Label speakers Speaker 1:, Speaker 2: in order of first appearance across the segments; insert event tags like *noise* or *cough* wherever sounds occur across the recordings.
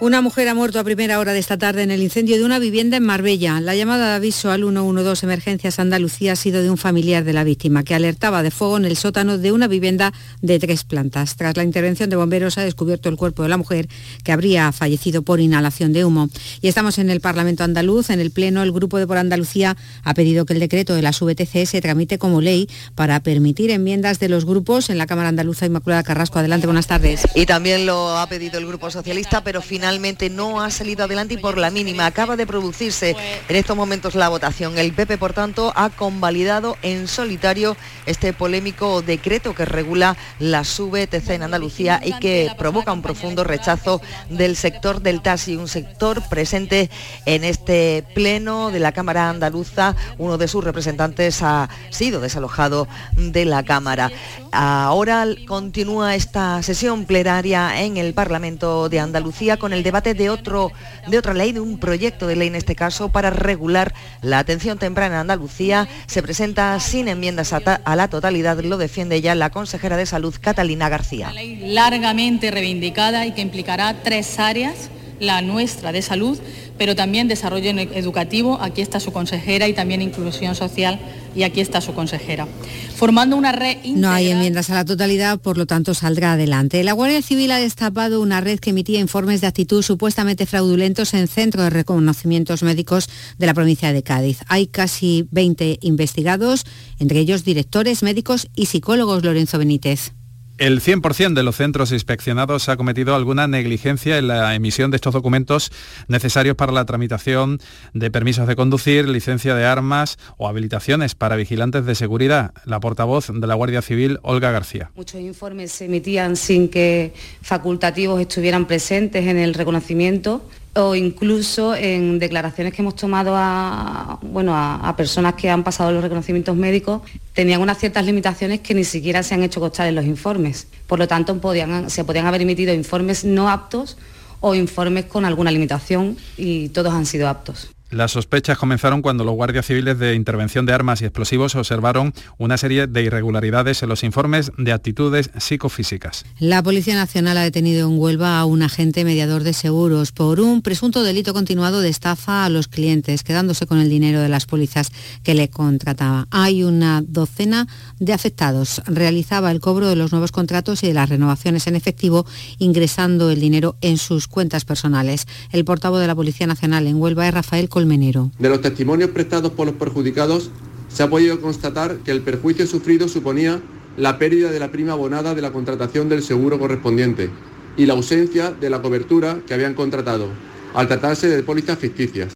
Speaker 1: Una mujer ha muerto a primera hora de esta tarde en el incendio de una vivienda en Marbella. La llamada de aviso al 112 Emergencias Andalucía ha sido de un familiar de la víctima que alertaba de fuego en el sótano de una vivienda de tres plantas. Tras la intervención de bomberos ha descubierto el cuerpo de la mujer que habría fallecido por inhalación de humo. Y estamos en el Parlamento andaluz. En el Pleno, el Grupo de Por Andalucía ha pedido que el decreto de las VTC se tramite como ley para permitir enmiendas de los grupos en la Cámara Andaluza Inmaculada Carrasco. Adelante, buenas tardes.
Speaker 2: Y también lo ha pedido el Grupo Socialista, pero finalmente finalmente no ha salido adelante y por la mínima. Acaba de producirse en estos momentos la votación. El PP, por tanto, ha convalidado en solitario este polémico decreto que regula la VTC en Andalucía y que provoca un profundo rechazo del sector del taxi, un sector presente en este pleno de la Cámara Andaluza. Uno de sus representantes ha sido desalojado de la Cámara. Ahora continúa esta sesión plenaria en el Parlamento de Andalucía con el el debate de, otro, de otra ley, de un proyecto de ley en este caso, para regular la atención temprana en Andalucía. Se presenta sin enmiendas a, la totalidad, lo defiende ya la consejera de Salud, Catalina García.
Speaker 3: Largamente reivindicada y que implicará tres áreas, la nuestra de salud, pero también desarrollo educativo, aquí está su consejera, y también inclusión social, y aquí está su consejera. Formando una red
Speaker 1: No hay enmiendas a la totalidad, por lo tanto saldrá adelante. La Guardia Civil ha destapado una red que emitía informes de actitud supuestamente fraudulentos en centros de reconocimientos médicos de la provincia de Cádiz. Hay casi 20 investigados, entre ellos directores, médicos y psicólogos Lorenzo Benítez.
Speaker 4: El 100% de los centros inspeccionados ha cometido alguna negligencia en la emisión de estos documentos necesarios para la tramitación de permisos de conducir, licencia de armas o habilitaciones para vigilantes de seguridad. La portavoz de la Guardia Civil, Olga García.
Speaker 5: Muchos informes se emitían sin que facultativos estuvieran presentes en el reconocimiento o incluso en declaraciones que hemos tomado a, bueno, a, personas que han pasado los reconocimientos médicos, tenían unas ciertas limitaciones que ni siquiera se han hecho constar en los informes. Por lo tanto, se podían haber emitido informes no aptos o informes con alguna limitación y todos han sido aptos.
Speaker 4: Las sospechas comenzaron cuando los guardias civiles de intervención de armas y explosivos observaron una serie de irregularidades en los informes de actitudes psicofísicas.
Speaker 1: La Policía Nacional ha detenido en Huelva a un agente mediador de seguros por un presunto delito continuado de estafa a los clientes, quedándose con el dinero de las pólizas que le contrataba. Hay una docena de afectados. Realizaba el cobro de los nuevos contratos y de las renovaciones en efectivo, ingresando el dinero en sus cuentas personales. El portavoz de la Policía Nacional en Huelva es Rafael
Speaker 6: de los testimonios prestados por los perjudicados, se ha podido constatar que el perjuicio sufrido suponía la pérdida de la prima abonada de la contratación del seguro correspondiente y la ausencia de la cobertura que habían contratado, al tratarse de pólizas ficticias.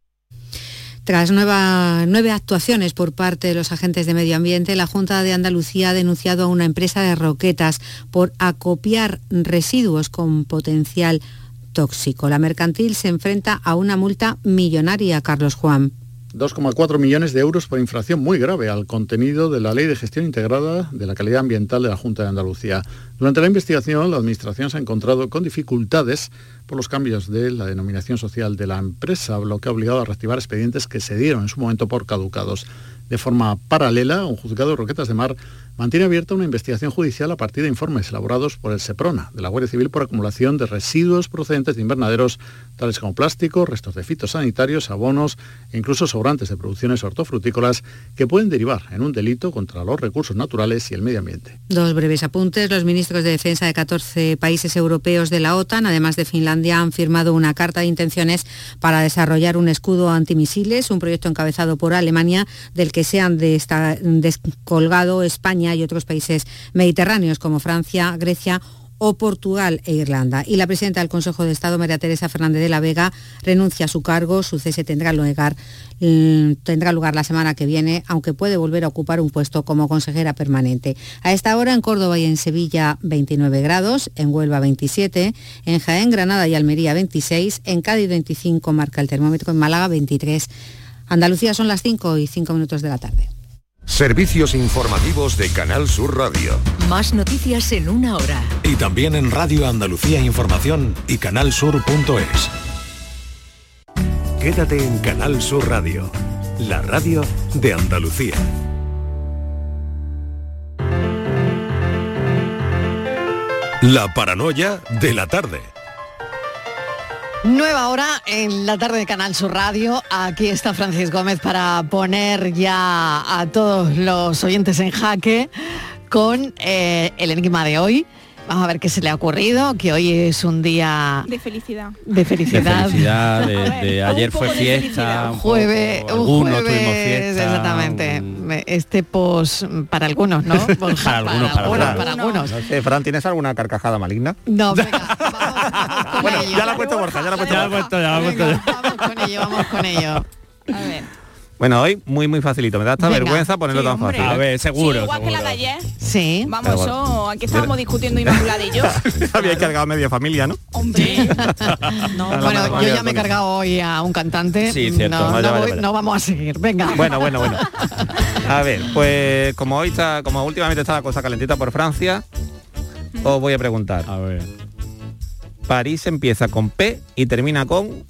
Speaker 1: Tras nueve actuaciones por parte de los agentes de medio ambiente, la Junta de Andalucía ha denunciado a una empresa de roquetas por acopiar residuos con potencial tóxico. La mercantil se enfrenta a una multa millonaria, Carlos Juan.
Speaker 7: 2,4 millones de euros por infracción muy grave al contenido de la Ley de Gestión Integrada de la Calidad Ambiental de la Junta de Andalucía. Durante la investigación, la Administración se ha encontrado con dificultades por los cambios de la denominación social de la empresa, lo que ha obligado a reactivar expedientes que se dieron en su momento por caducados. De forma paralela, un juzgado de Roquetas de Mar mantiene abierta una investigación judicial a partir de informes elaborados por el SEPRONA, de la Guardia Civil, por acumulación de residuos procedentes de invernaderos, tales como plástico, restos de fitosanitarios, abonos e incluso sobrantes de producciones hortofrutícolas que pueden derivar en un delito contra los recursos naturales y el medio ambiente.
Speaker 1: Dos breves apuntes. Los ministros de Defensa de 14 países europeos de la OTAN, además de Finlandia, han firmado una carta de intenciones para desarrollar un escudo antimisiles, un proyecto encabezado por Alemania, del que se han descolgado España y otros países mediterráneos como Francia, Grecia o Portugal e Irlanda. Y la presidenta del Consejo de Estado, María Teresa Fernández de la Vega, renuncia a su cargo. Su cese tendrá lugar, mm, tendrá lugar la semana que viene, aunque puede volver a ocupar un puesto como consejera permanente. A esta hora en Córdoba y en Sevilla 29 grados, en Huelva 27, en Jaén, Granada y Almería 26, en Cádiz 25 marca el termómetro, en Málaga 23. Andalucía son las 5 y 5 minutos de la tarde.
Speaker 8: Servicios informativos de Canal Sur Radio.
Speaker 9: Más noticias en una hora.
Speaker 8: Y también en Radio Andalucía Información y canalsur.es. Quédate en Canal Sur Radio, la radio de Andalucía.
Speaker 10: La paranoia de la tarde.
Speaker 11: Nueva hora en la tarde de Canal Sur Radio. Aquí está Francis Gómez para poner ya a todos los oyentes en jaque con eh, el enigma de hoy. Vamos a ver qué se le ha ocurrido, que hoy es un día
Speaker 12: De felicidad.
Speaker 11: de felicidad.
Speaker 13: De felicidad, de, *laughs* de ayer fue fiesta. un poco,
Speaker 11: Jueves, un
Speaker 13: algunos tuvimos
Speaker 11: jueves,
Speaker 13: fiesta,
Speaker 11: exactamente. Este pos para algunos, ¿no? *laughs*
Speaker 13: Para algunos, para
Speaker 11: algunos,
Speaker 13: otros.
Speaker 11: para algunos.
Speaker 14: No sé, Fran, ¿tienes alguna carcajada maligna?
Speaker 11: No, *laughs* venga, vamos, con
Speaker 14: Bueno,
Speaker 11: ello.
Speaker 14: ya la ha puesto Borja, ya la ha puesto
Speaker 13: Ya he
Speaker 14: Borja.
Speaker 13: puesto, ya lo he puesto
Speaker 11: vamos con ello, vamos con ello.
Speaker 12: A ver.
Speaker 14: Bueno, hoy muy muy facilito. Me da hasta
Speaker 11: Venga.
Speaker 14: vergüenza ponerlo
Speaker 12: Sí,
Speaker 14: tan
Speaker 12: hombre.
Speaker 14: fácil.
Speaker 13: A ver, seguro.
Speaker 12: Sí, igual que la de
Speaker 13: seguro.
Speaker 12: ayer.
Speaker 11: Sí.
Speaker 12: Vamos, eso, aquí estábamos discutiendo Inmaculada y yo. *laughs*
Speaker 14: Había cargado media familia, ¿no?
Speaker 12: Hombre. *laughs*
Speaker 11: No, bueno, yo ya me he cargado hoy a un cantante.
Speaker 13: Sí, cierto.
Speaker 11: No,
Speaker 14: Vaya,
Speaker 11: no
Speaker 14: vaya,
Speaker 11: voy-
Speaker 14: vaya.
Speaker 11: no vamos a seguir. Venga.
Speaker 14: Bueno, bueno, bueno. A ver, pues como hoy está, como últimamente está la cosa calentita por Francia, os voy a preguntar.
Speaker 13: A ver.
Speaker 14: París empieza con P y termina con.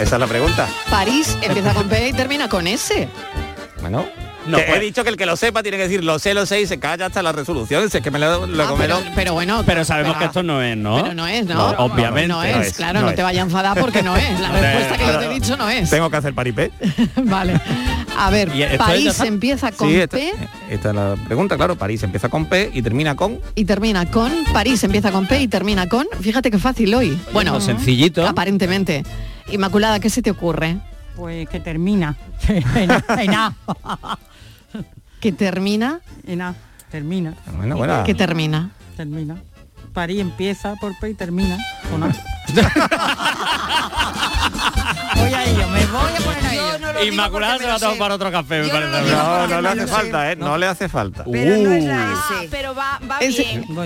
Speaker 14: Esa es la pregunta.
Speaker 11: París empieza con P y termina con S.
Speaker 14: Bueno.
Speaker 13: No,
Speaker 14: que
Speaker 13: pues-
Speaker 14: He dicho que el que lo sepa tiene que decir lo sé, lo sé y se calla hasta la resolución. Si es que me lo, lo
Speaker 11: Ah, pero, bueno.
Speaker 13: Pero sabemos
Speaker 11: pero-
Speaker 13: que esto no es, ¿no?
Speaker 11: Pero no es, ¿no?
Speaker 13: No, obviamente.
Speaker 11: No es,
Speaker 14: No es,
Speaker 11: claro,
Speaker 14: no
Speaker 11: no,
Speaker 14: es.
Speaker 11: te vayas a enfadar porque no es. La *laughs* respuesta que yo te he dicho no es.
Speaker 14: Tengo que hacer paripé. *laughs*
Speaker 11: vale. A ver,
Speaker 13: ¿Y esto ya
Speaker 11: París
Speaker 13: está?
Speaker 11: empieza con
Speaker 14: Sí, esta,
Speaker 11: P
Speaker 14: esta es la pregunta, claro. París empieza con P y termina con.
Speaker 11: y termina con. París empieza con P y termina con. Fíjate qué fácil hoy. Bueno,
Speaker 13: Bueno, sencillito.
Speaker 11: aparentemente. Inmaculada, ¿qué se te ocurre?
Speaker 15: Pues que termina. *laughs* en, en A.
Speaker 11: Que termina,
Speaker 15: En A. Termina.
Speaker 14: Bueno, bueno.
Speaker 11: que termina.
Speaker 15: Termina. París empieza por P y termina con A. *laughs* voy a ello, me voy a poner a ello.
Speaker 13: Inmaculada se va a tomar otro café, me
Speaker 16: no
Speaker 13: parece.
Speaker 14: No, no le hace falta, ¿eh? No le hace falta.
Speaker 16: Pero no es la
Speaker 12: Ah,
Speaker 16: S.
Speaker 12: pero va, va
Speaker 11: Ese-
Speaker 12: bien.
Speaker 11: Va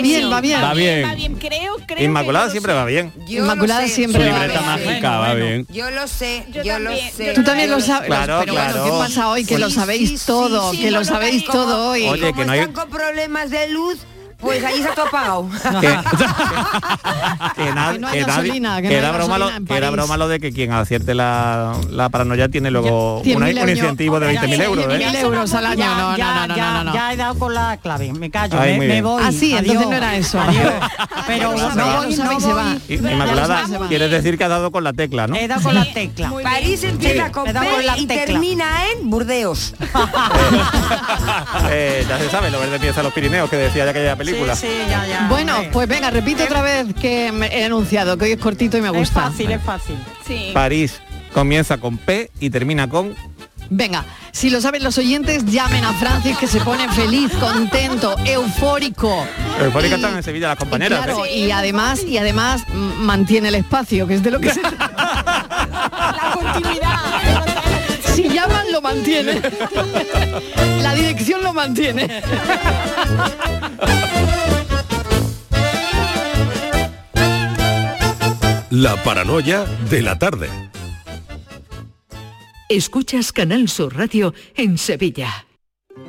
Speaker 11: bien, va bien.
Speaker 13: Va bien.
Speaker 12: Va bien, creo, creo.
Speaker 14: Inmaculada siempre va bien.
Speaker 16: Yo
Speaker 11: Inmaculada siempre
Speaker 13: Su
Speaker 11: va
Speaker 13: libreta
Speaker 11: bien.
Speaker 13: mágica va bien.
Speaker 16: Yo lo sé,
Speaker 12: Yo
Speaker 16: lo sé.
Speaker 11: Tú también lo sabes.
Speaker 14: Claro,
Speaker 11: pero bueno,
Speaker 14: claro.
Speaker 11: ¿qué pasa hoy? Que lo sabéis todo, que lo
Speaker 16: no,
Speaker 11: sabéis todo hoy.
Speaker 14: Oye, que no hay-
Speaker 16: con problemas de luz, pues ahí se ha todo apagado. *laughs*
Speaker 14: Que, *laughs* que na-
Speaker 11: Que no hay
Speaker 14: que nadie-
Speaker 11: gasolina, que no
Speaker 14: que
Speaker 11: hay
Speaker 14: era broma lo, que era broma lo de que quien acierte la, la paranoia tiene luego un incentivo de 20.000 euros, ¿eh?
Speaker 11: 20.000 euros al año.
Speaker 15: Ya,
Speaker 11: No, no,
Speaker 15: ya,
Speaker 11: no, no,
Speaker 15: ya,
Speaker 11: no, no.
Speaker 15: ya he dado con la clave, me callo,
Speaker 14: Ay,
Speaker 15: me, me voy.
Speaker 11: Ah, sí, entonces
Speaker 15: adiós,
Speaker 11: no era eso.
Speaker 15: adiós. Pero
Speaker 14: Inmaculada, quieres decir que ha dado con la tecla, ¿no?
Speaker 15: He dado con la tecla.
Speaker 16: París empieza con y termina en Burdeos. *laughs*
Speaker 14: Eh, ya se sabe, lo verde empieza en los Pirineos, que decía ya aquella película.
Speaker 15: Sí, sí, ya, ya.
Speaker 11: Bueno, pues venga, repite otra vez que me he anunciado, que hoy es cortito y me
Speaker 15: es
Speaker 11: gusta.
Speaker 15: fácil, es fácil.
Speaker 12: Sí.
Speaker 14: París comienza con P y termina con...
Speaker 11: Venga, si lo saben los oyentes, llamen a Francis que se pone feliz, contento, eufórico.
Speaker 14: Eufórica
Speaker 11: Y-
Speaker 14: están en Sevilla las compañeras.
Speaker 11: Claro,
Speaker 14: ¿eh?
Speaker 11: y además, y además mantiene el espacio, que es de lo que se *laughs* trata.
Speaker 12: La continuidad.
Speaker 11: Si llaman, lo mantiene. *laughs* La dirección lo mantiene.
Speaker 10: La paranoia de la tarde.
Speaker 9: Escuchas Canal Sur Radio en Sevilla.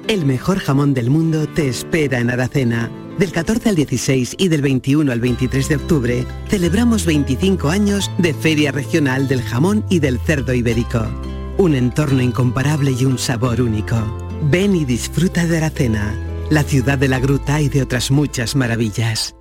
Speaker 17: El mejor jamón del mundo te espera en Aracena. Del 14 al 16 y del 21 al 23 de octubre celebramos 25 años de Feria Regional del Jamón y del Cerdo Ibérico. Un entorno incomparable y un sabor único. Ven y disfruta de Aracena, la ciudad de la gruta y de otras muchas maravillas.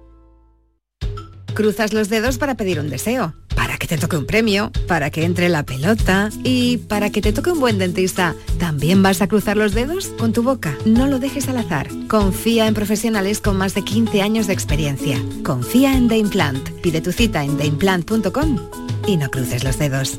Speaker 18: Cruzas los dedos para pedir un deseo, para que te toque un premio, para que entre la pelota y para que te toque un buen dentista. ¿También vas a cruzar los dedos? Con tu boca, no lo dejes al azar. Confía en profesionales con más de 15 años de experiencia. Confía en The Implant. Pide tu cita en theimplant.com y no cruces los dedos.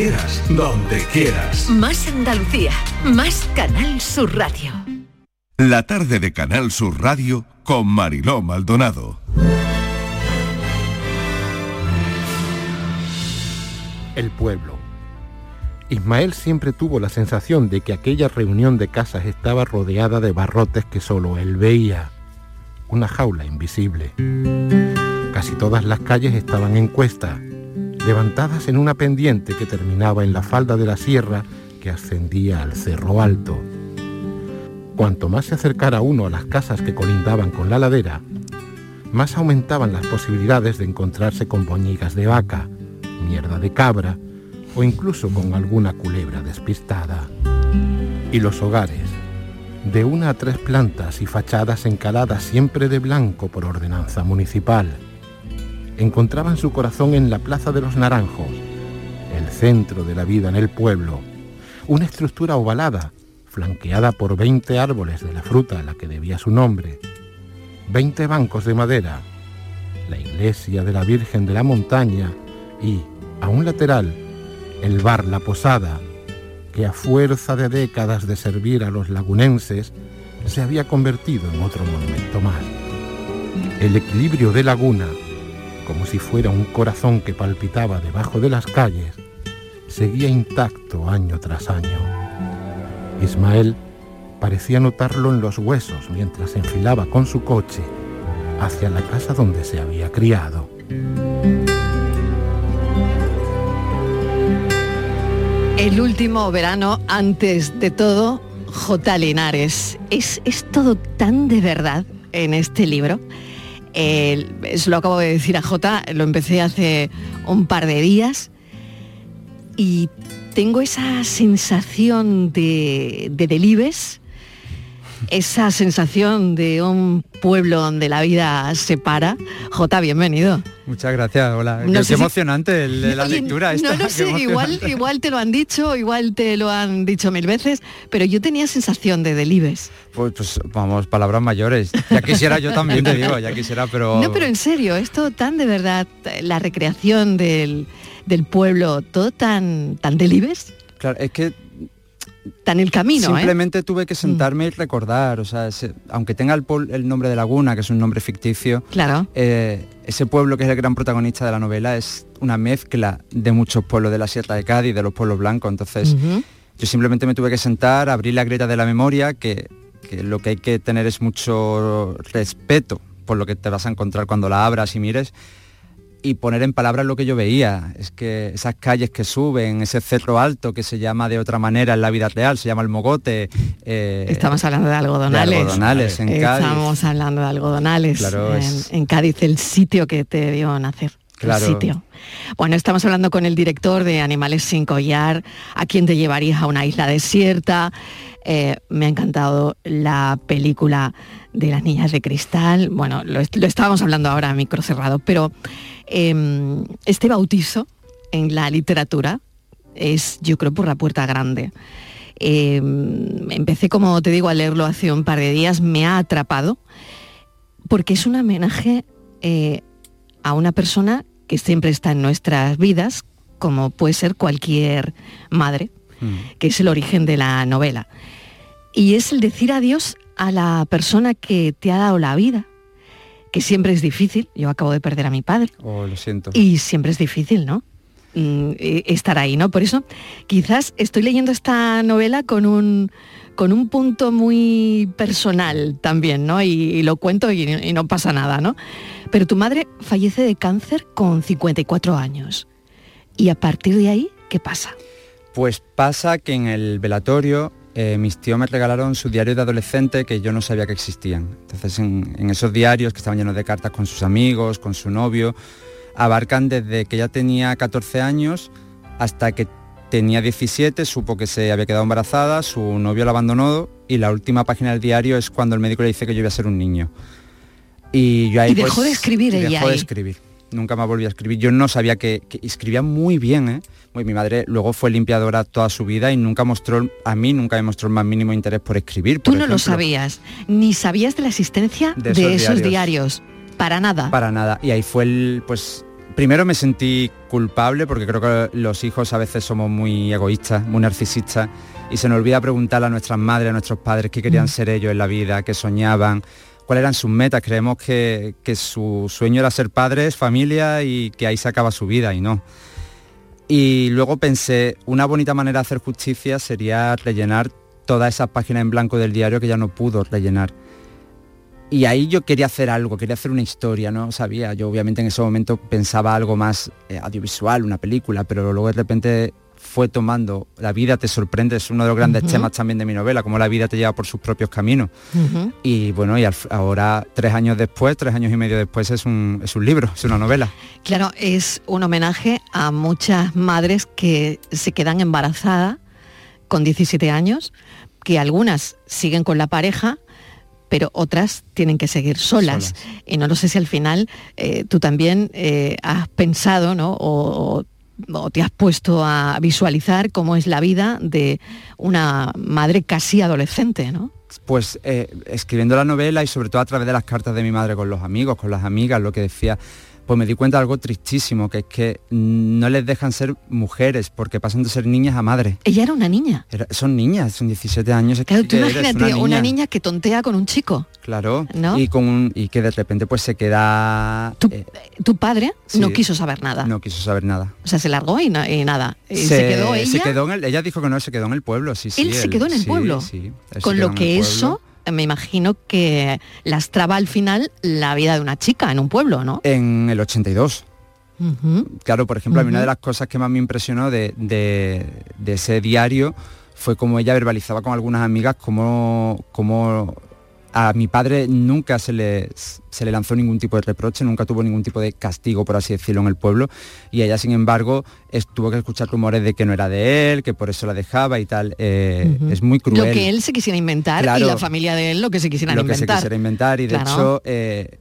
Speaker 19: quieras, donde quieras.
Speaker 9: Más Andalucía, más Canal Sur Radio.
Speaker 20: La tarde de Canal Sur Radio con Mariló Maldonado.
Speaker 21: El pueblo. Ismael siempre tuvo la sensación de que aquella reunión de casas estaba rodeada de barrotes que solo él veía. Una jaula invisible. Casi todas las calles estaban en cuesta, levantadas en una pendiente que terminaba en la falda de la sierra que ascendía al cerro alto. Cuanto más se acercara uno a las casas que colindaban con la ladera, más aumentaban las posibilidades de encontrarse con boñigas de vaca, mierda de cabra o incluso con alguna culebra despistada. Y los hogares, de una a tres plantas y fachadas encaladas siempre de blanco por ordenanza municipal, encontraban su corazón en la Plaza de los Naranjos, el centro de la vida en el pueblo, una estructura ovalada, flanqueada por 20 árboles de la fruta a la que debía su nombre, 20 bancos de madera, la iglesia de la Virgen de la Montaña y, a un lateral, el bar La Posada, que a fuerza de décadas de servir a los lagunenses, se había convertido en otro monumento más. El equilibrio de laguna, como si fuera un corazón que palpitaba debajo de las calles, seguía intacto año tras año. Ismael parecía notarlo en los huesos mientras enfilaba con su coche hacia la casa donde se había criado.
Speaker 11: El último verano, antes de todo, J. Linares. Es, es todo tan de verdad en este libro. Eh, eso lo acabo de decir a J, lo empecé hace un par de días y tengo esa sensación de, de Delibes, esa sensación de un pueblo donde la vida se para. J, bienvenido.
Speaker 22: Muchas gracias, hola.
Speaker 11: No
Speaker 22: Qué-
Speaker 11: si-
Speaker 22: emocionante el- la
Speaker 11: Oye,
Speaker 22: lectura esta.
Speaker 11: No lo *laughs* sé, igual, igual te lo han dicho, igual te lo han dicho mil veces, pero yo tenía sensación de Delibes.
Speaker 22: Pues, pues, vamos, palabras mayores. Ya quisiera yo también, te digo, ya quisiera, pero...
Speaker 11: No, pero en serio, esto tan de verdad, la recreación del, del pueblo, todo tan, tan Delibes,
Speaker 22: Claro, es que
Speaker 11: tan el camino, ¿eh?
Speaker 22: Simplemente tuve que sentarme y recordar, o sea, aunque tenga el, el nombre de Laguna, que es un nombre ficticio,
Speaker 11: Claro.
Speaker 22: eh, ese pueblo que es el gran protagonista de la novela es una mezcla de muchos pueblos de la Sierra de Cádiz, de los pueblos blancos, entonces yo simplemente me tuve que sentar, abrir la grieta de la memoria, que, que lo que hay que tener es mucho respeto por lo que te vas a encontrar cuando la abras y mires y poner en palabras lo que yo veía. Es que esas calles que suben, ese cerro alto que se llama de otra manera en la vida real, se llama el Mogote. eh,
Speaker 11: Estamos hablando de algodonales.
Speaker 22: de algodonales en Cádiz.
Speaker 11: Estamos hablando de algodonales.
Speaker 22: Claro,
Speaker 11: en,
Speaker 22: es-
Speaker 11: en Cádiz, el sitio que te vio nacer.
Speaker 22: Claro.
Speaker 11: El sitio. Bueno, estamos hablando con el director de Animales sin collar, a quien te llevarías a una isla desierta. Eh, me ha encantado la película de las niñas de cristal. Bueno, lo, lo estábamos hablando ahora a micro cerrado, pero em, este bautizo en la literatura es, yo creo, por la puerta grande. Eh, empecé, como te digo, a leerlo hace un par de días, me ha atrapado, porque es un homenaje eh, a una persona que siempre está en nuestras vidas, como puede ser cualquier madre, que es el origen de la novela. Y es el decir adiós a la persona que te ha dado la vida, que siempre es difícil. Yo acabo de perder a mi padre.
Speaker 22: Oh, lo siento.
Speaker 11: Y siempre es difícil, ¿no? Mm, eh, estar ahí, ¿no? Por eso quizás estoy leyendo esta novela con un, con un punto muy personal también, ¿no? Y, y lo cuento y, y no pasa nada, ¿no? Pero tu madre fallece de cáncer con 54 años. Y a partir de ahí, ¿qué pasa?
Speaker 22: Pues pasa que en el velatorio eh, mis tíos me regalaron su diario de adolescente que yo no sabía que existían. Entonces en, en esos diarios que estaban llenos de cartas con sus amigos, con su novio, abarcan desde que ella tenía 14 años hasta que tenía 17, supo que se había quedado embarazada, su novio la abandonó y la última página del diario es cuando el médico le dice que yo iba a ser un niño. Y yo ahí
Speaker 11: Y dejó
Speaker 22: pues,
Speaker 11: de escribir ella
Speaker 22: Dejó de escribir. Nunca más volví a escribir. Yo no sabía que, que escribía muy bien, ¿eh? Mi madre luego fue limpiadora toda su vida y nunca mostró, a mí nunca me mostró el más mínimo interés por escribir.
Speaker 11: Tú
Speaker 22: por
Speaker 11: no lo sabías, ni sabías de la existencia de
Speaker 22: De
Speaker 11: esos,
Speaker 22: esos
Speaker 11: diarios. Para nada.
Speaker 22: Para nada. Y ahí fue el, pues, primero me sentí culpable porque creo que los hijos a veces somos muy egoístas, muy narcisistas y se nos olvida preguntar a nuestras madres, a nuestros padres qué querían
Speaker 11: Mm.
Speaker 22: ser ellos en la vida, qué soñaban, cuáles eran sus metas. Creemos que, que su sueño era ser padres, familia y que ahí se acaba su vida y no. Y luego pensé, una bonita manera de hacer justicia sería rellenar todas esas páginas en blanco del diario que ya no pudo rellenar. Y ahí yo quería hacer algo, quería hacer una historia, no sabía. Yo obviamente en ese momento pensaba algo más eh, audiovisual, una película, pero luego de repente fue tomando, la vida te sorprende, es uno de los grandes temas también de mi novela, cómo la vida te lleva por sus propios caminos. Y bueno, y al- ahora, tres años después, tres años y medio después, es un, es un libro, es una novela.
Speaker 11: Claro, es un homenaje a muchas madres que se quedan embarazadas con 17 años, que algunas siguen con la pareja, pero otras tienen que seguir solas. Y no lo sé si al final eh, tú también eh, has pensado, ¿no? O, o- o te has puesto a visualizar cómo es la vida de una madre casi adolescente, ¿no?
Speaker 22: Pues eh, escribiendo la novela y sobre todo a través de las cartas de mi madre con los amigos, con las amigas, lo que decía, pues me di cuenta de algo tristísimo, que es que no les dejan ser mujeres porque pasan de ser niñas a madres.
Speaker 11: Ella era una niña.
Speaker 22: Era- son niñas, son 17 años.
Speaker 11: Claro, tú imagínate una niña. que tontea con un chico.
Speaker 22: Claro,
Speaker 11: ¿No?
Speaker 22: y, con un- y que de repente pues se queda... eh,
Speaker 11: Tu padre no quiso saber nada.
Speaker 22: no quiso saber nada.
Speaker 11: O sea, se largó y, na- y nada. Y se, quedó ella.
Speaker 22: se quedó en el- ella dijo que no, se quedó en el pueblo, sí, sí.
Speaker 11: él se quedó en el pueblo.
Speaker 22: sí,
Speaker 11: con lo que eso, eh, me imagino que lastraba al final la vida de una chica en un pueblo, ¿no?
Speaker 22: En el 82.
Speaker 11: Ujú.
Speaker 22: Claro, por ejemplo, a mí una de las cosas que más me impresionó de, de- de ese diario fue como ella verbalizaba con algunas amigas cómo, cómo a mi padre nunca se le, se le lanzó ningún tipo de reproche, nunca tuvo ningún tipo de castigo, por así decirlo, en el pueblo. Y ella, sin embargo, es- tuvo que escuchar rumores de que no era de él, que por eso la dejaba y tal. Eh. Es muy cruel.
Speaker 11: Lo que él se quisiera inventar y la familia de él lo que se quisieran
Speaker 22: lo que se
Speaker 11: inventar.
Speaker 22: quisiera inventar y de
Speaker 11: Claro.
Speaker 22: hecho eh,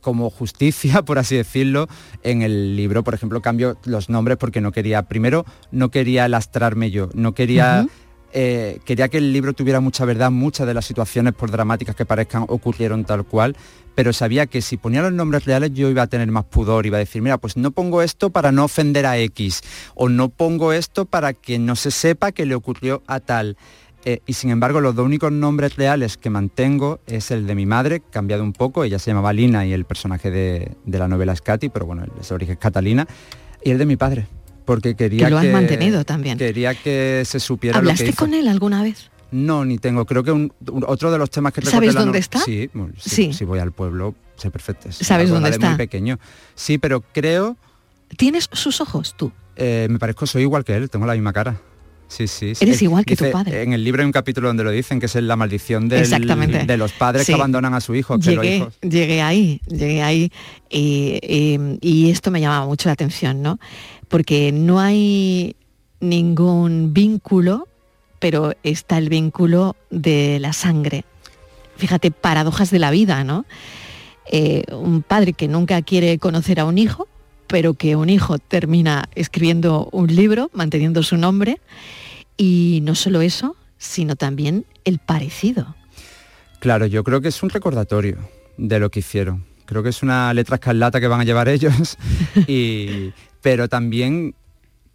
Speaker 22: como justicia *laughs* por así decirlo en el libro por ejemplo cambio los nombres porque no quería primero no quería lastrarme yo no quería. Eh, quería que el libro tuviera mucha verdad muchas de las situaciones por dramáticas que parezcan ocurrieron tal cual pero sabía que si ponía los nombres reales yo iba a tener más pudor, iba a decir, mira, pues no pongo esto para no ofender a X, o no pongo esto para que no se sepa que le ocurrió a tal. Eh, y sin embargo, los dos únicos nombres reales que mantengo es el de mi madre, cambiado un poco, ella se llamaba Lina y el personaje de, de la novela es Katy, pero bueno, ese origen es Catalina, y el de mi padre, porque quería
Speaker 11: Que lo has
Speaker 22: que-
Speaker 11: mantenido también.
Speaker 22: Quería que se supiera lo que
Speaker 11: ¿Hablaste
Speaker 22: hizo.
Speaker 11: con él alguna vez?
Speaker 22: No, ni tengo. Creo que un- un- otro de los temas que
Speaker 11: ¿Sabes dónde
Speaker 22: no-
Speaker 11: está?
Speaker 22: Sí, bueno, sí,
Speaker 11: Sí.
Speaker 22: Si voy al pueblo, sé perfecto. es
Speaker 11: ¿Sabes dónde
Speaker 22: de
Speaker 11: está?
Speaker 22: muy pequeño. Sí, pero creo,
Speaker 11: ¿Tienes sus ojos tú?
Speaker 22: eh, me parezco, soy igual que él, tengo la misma cara. Sí, sí. sí.
Speaker 11: Eres igual que tu padre.
Speaker 22: En el libro hay un capítulo donde lo dicen, que es la maldición del-
Speaker 11: Exactamente.
Speaker 22: de los padres
Speaker 11: Sí.
Speaker 22: que abandonan a su hijo. Que los
Speaker 11: Llegué,
Speaker 22: hijos-
Speaker 11: llegué ahí, llegué ahí y, y- y esto me llamaba mucho la atención, ¿no? Porque no hay ningún vínculo, pero está el vínculo de la sangre. Fíjate, paradojas de la vida, ¿no? Eh, un padre que nunca quiere conocer a un hijo, pero que un hijo termina escribiendo un libro, manteniendo su nombre, y no solo eso, sino también el parecido.
Speaker 22: Claro, yo creo que es un recordatorio de lo que hicieron. Creo que es una letra escarlata que van a llevar ellos. *laughs* y, pero también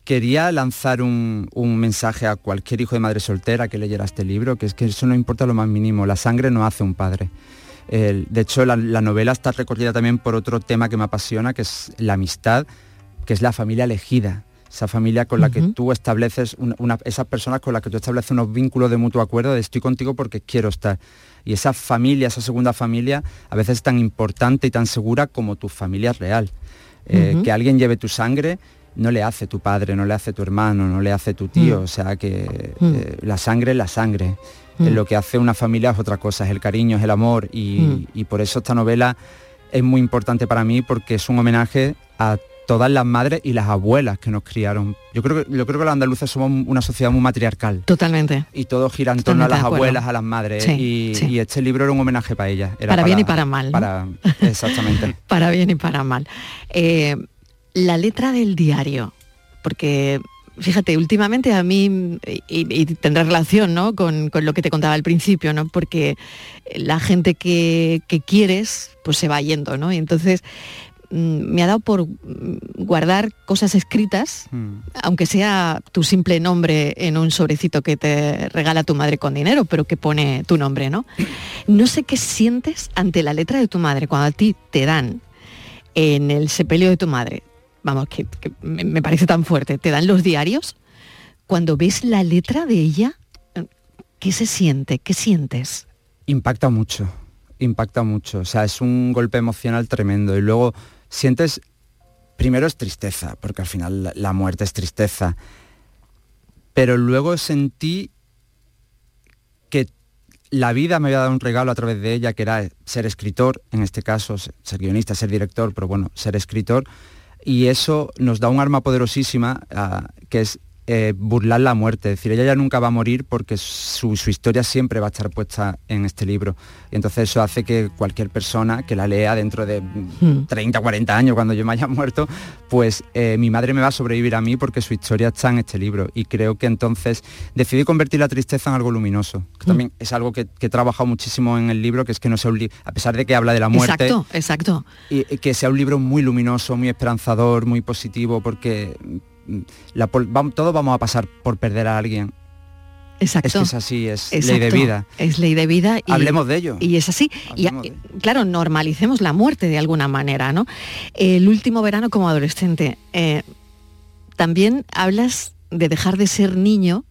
Speaker 22: quería lanzar un, un mensaje a cualquier hijo de madre soltera que leyera este libro, que es que eso no importa lo más mínimo, la sangre no hace un padre. El- de hecho, la, la novela está recorrida también por otro tema que me apasiona, que es la amistad, que es la familia elegida. Esa familia con la que tú estableces, una, una- esas personas con las que tú estableces unos vínculos de mutuo acuerdo de estoy contigo porque quiero estar. Y esa familia, esa segunda familia, a veces es tan importante y tan segura como tu familia real. Eh. Que alguien lleve tu sangre no le hace tu padre, no le hace tu hermano, no le hace tu tío.
Speaker 23: Mm.
Speaker 22: O sea que
Speaker 23: Mm.
Speaker 22: eh, la sangre es la sangre.
Speaker 23: Mm.
Speaker 22: Eh, Lo que hace una familia es otra cosa, es el cariño, es el amor. Y, y por eso esta novela es muy importante para mí porque es un homenaje a todas las madres y las abuelas que nos criaron. Yo creo que, yo creo que los andaluces somos una sociedad muy matriarcal.
Speaker 11: Totalmente.
Speaker 22: Y todo gira en torno a las abuelas, a las madres.
Speaker 11: Sí,
Speaker 22: y,
Speaker 11: sí.
Speaker 22: y este libro era un homenaje para ellas. Era
Speaker 11: Para bien y para mal, ¿no?
Speaker 22: Para, exactamente. *laughs*
Speaker 11: para bien y para mal. Eh, la letra del diario, porque fíjate, últimamente a mí, y, y tendrá relación ¿no? con, con lo que te contaba al principio, ¿no? porque la gente que, que quieres, pues se va yendo, ¿no? Y entonces me ha dado por mm, guardar cosas escritas, aunque sea tu simple nombre en un sobrecito que te regala tu madre con dinero, pero que pone tu nombre, ¿no? No sé qué sientes ante la letra de tu madre cuando a ti te dan en el sepelio de tu madre, vamos, que, que me parece tan fuerte, te dan los diarios, cuando ves la letra de ella, ¿qué se siente? ¿Qué sientes?
Speaker 22: Impacta mucho, impacta mucho. O sea, es un golpe emocional tremendo. Y luego sientes, primero es tristeza, porque al final la, muerte es tristeza. Pero luego sentí que la vida me había dado un regalo a través de ella, que era ser escritor, en este caso, se- ser guionista, ser director, pero bueno, ser escritor. Y eso nos da un arma poderosísima, ah, que es eh, burlar la muerte. Es decir, ella ya nunca va a morir porque su, su historia siempre va a estar puesta en este libro. Y entonces eso hace que cualquier persona que la lea dentro de
Speaker 11: Hmm.
Speaker 22: 30, 40 años, cuando yo me haya *laughs* muerto, pues eh, mi madre me va a sobrevivir a mí porque su historia está en este libro. Y creo que entonces decidí convertir la tristeza en algo luminoso. Que
Speaker 11: Mm.
Speaker 22: también es algo que, que he trabajado muchísimo en el libro, que es que no sea un libro, a pesar de que habla de la muerte,
Speaker 11: Exacto, exacto.
Speaker 22: y, que sea un libro muy luminoso, muy esperanzador, muy positivo, porque la todos vamos a pasar por perder a alguien.
Speaker 11: Exacto.
Speaker 22: Es que es así, es ley de vida.
Speaker 11: Es ley de vida. Y,
Speaker 22: Hablemos de ello.
Speaker 11: Y es así. Y,
Speaker 22: Hablemos
Speaker 11: claro, normalicemos la muerte de alguna manera, ¿no? El último verano como adolescente. eh, también hablas de dejar de ser niño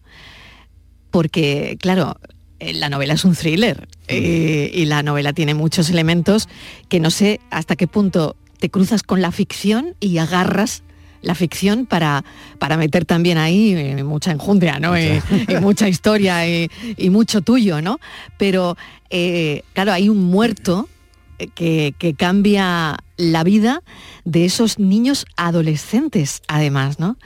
Speaker 11: porque, claro, eh, la novela es un thriller eh, y la novela tiene muchos elementos que no sé hasta qué punto te cruzas con la ficción y agarras la ficción para, para meter también ahí eh, mucha enjundia, ¿no? Y, y mucha historia y, y mucho tuyo, ¿no? Pero, eh, claro, hay un muerto eh, que, que cambia la vida de esos niños adolescentes, además, ¿no?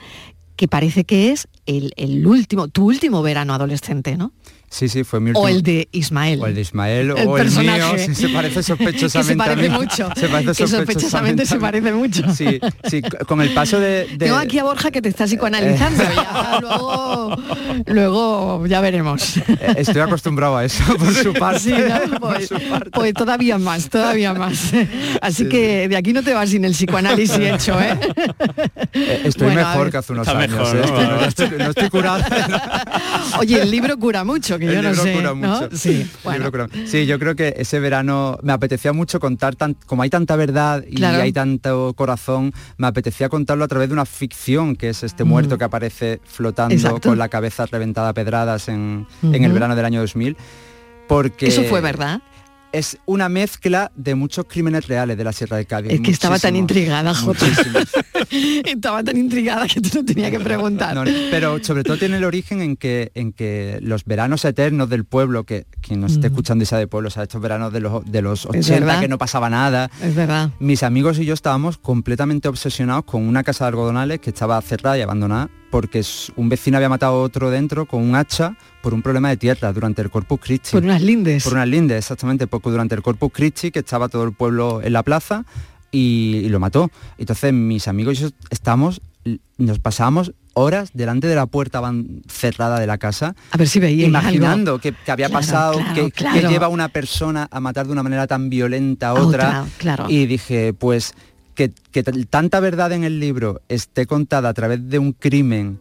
Speaker 11: Que parece que es el, el último, tu último verano adolescente, ¿no?
Speaker 22: Sí, sí, fue mi
Speaker 11: O
Speaker 22: último.
Speaker 11: el de Ismael.
Speaker 22: O el de Ismael,
Speaker 11: El
Speaker 22: o el mío,
Speaker 11: personaje. *laughs*
Speaker 22: sí, se parece sospechosamente *laughs*
Speaker 11: que se parece
Speaker 22: a mí.
Speaker 11: mucho.
Speaker 22: Se parece
Speaker 11: que sospechosamente se parece mucho.
Speaker 22: Sí, sí, con el paso de... de-
Speaker 11: Tengo aquí a Borja que te está psicoanalizando. *laughs* ya, luego, luego ya veremos.
Speaker 22: Eh, Estoy acostumbrado a eso por su parte.
Speaker 11: Sí, ¿no? pues, pues todavía más, todavía más. Así que de aquí no te vas sin el psicoanálisis hecho, ¿eh?
Speaker 22: Eh, Estoy
Speaker 11: Bueno,
Speaker 22: mejor que hace unos
Speaker 13: Está
Speaker 22: años.
Speaker 13: mejor,
Speaker 22: ¿eh?
Speaker 13: ¿no?
Speaker 22: Estoy- no, estoy, no estoy curado.
Speaker 11: Oye, el libro cura mucho, que
Speaker 22: El
Speaker 11: yo no
Speaker 22: libro
Speaker 11: sé.
Speaker 22: cura
Speaker 11: ¿no?
Speaker 22: mucho.
Speaker 11: Sí,
Speaker 22: El
Speaker 11: bueno.
Speaker 22: libro cura- Sí, yo creo que ese verano me apetecía mucho contar, tan, como hay tanta verdad y
Speaker 11: Claro.
Speaker 22: hay tanto corazón, me apetecía contarlo a través de una ficción, que es este
Speaker 11: Mm.
Speaker 22: muerto que aparece flotando
Speaker 11: Exacto.
Speaker 22: con la cabeza reventada a pedradas en, en el verano del año 2000. Porque
Speaker 11: Eso fue verdad.
Speaker 22: Es una mezcla de muchos crímenes reales de la Sierra de Cádiz.
Speaker 11: Es que estaba tan intrigada, Jota. *laughs* Estaba tan intrigada que te lo tenía que preguntar.
Speaker 22: No, no, pero sobre todo tiene el origen en que, en que los veranos eternos del pueblo, que quien nos esté
Speaker 11: Mm.
Speaker 22: escuchando y sea de pueblo, o sea, estos veranos de los, de los
Speaker 11: Es
Speaker 22: 80
Speaker 11: verdad.
Speaker 22: que no pasaba nada,
Speaker 11: Es verdad.
Speaker 22: mis amigos y yo estábamos completamente obsesionados con una casa de algodonales que estaba cerrada y abandonada porque un vecino había matado a otro dentro con un hacha por un problema de tierra durante el Corpus Christi.
Speaker 11: Por unas lindes.
Speaker 22: Por unas lindes, exactamente, poco durante el Corpus Christi, que estaba todo el pueblo en la plaza y, y lo mató. Entonces mis amigos y yo estamos, nos pasábamos horas delante de la puerta cerrada de la casa.
Speaker 11: A ver si veía
Speaker 22: Imaginando que, que había
Speaker 11: Claro,
Speaker 22: pasado,
Speaker 11: claro,
Speaker 22: que, lleva una persona a matar de una manera tan violenta a otra.
Speaker 11: otra, claro.
Speaker 22: Y dije, pues que, tanta verdad en el libro esté contada a través de un crimen.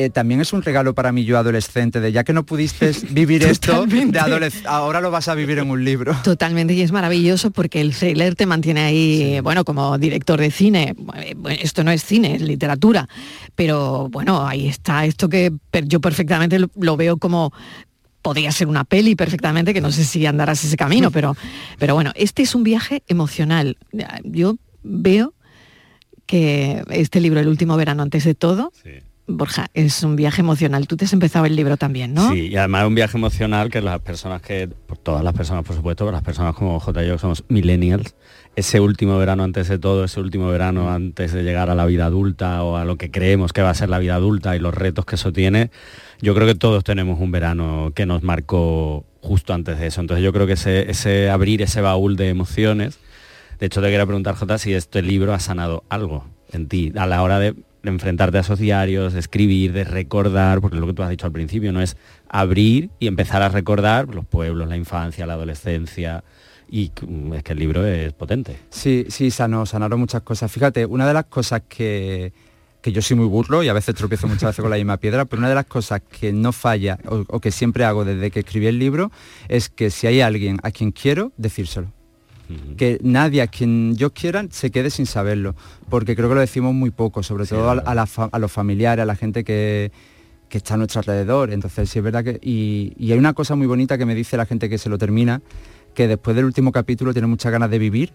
Speaker 22: eh, también es un regalo para mí yo adolescente, de ya que no pudiste *laughs* vivir esto, de adolesc- ahora lo vas a vivir en un libro.
Speaker 11: Totalmente, y es maravilloso porque el thriller te mantiene ahí, bueno, como director de cine. eh, Esto no es cine, es literatura. Pero bueno, ahí está esto que yo perfectamente lo veo como podría ser una peli perfectamente, que no sé si andarás ese camino, *laughs* pero, pero bueno, este es un viaje emocional. Yo veo que este libro, El último verano antes de todo, Borja, es un viaje emocional. Tú te has empezado el libro también, ¿no?
Speaker 13: Sí, y además es un viaje emocional que las personas que, por todas las personas por supuesto, pero las personas como J y yo que somos millennials, ese último verano antes de todo, ese último verano antes de llegar a la vida adulta o a lo que creemos que va a ser la vida adulta y los retos que eso tiene, yo creo que todos tenemos un verano que nos marcó justo antes de eso. Entonces yo creo que ese, ese abrir ese baúl de emociones, de hecho te quería preguntar, J, si este libro ha sanado algo en ti a la hora de de enfrentarte a esos diarios, de escribir, de recordar, porque lo que tú has dicho al principio, no es abrir y empezar a recordar los pueblos, la infancia, la adolescencia, y mm, es que el libro es potente.
Speaker 22: Sí, sí, sanó, sanaron muchas cosas. Fíjate, una de las cosas que, que yo soy muy burro y a veces tropiezo muchas veces con la misma piedra, pero una de las cosas que no falla o, o que siempre hago desde que escribí el libro es que si hay alguien a quien quiero, decírselo. Que nadie a quien yo quiera se quede sin saberlo, porque creo que lo decimos muy poco, sobre todo a, a la fa- a los familiares, a la gente que, que está a nuestro alrededor. Entonces, sí es verdad que... Y, y hay una cosa muy bonita que me dice la gente que se lo termina, que después del último capítulo tiene muchas ganas de vivir,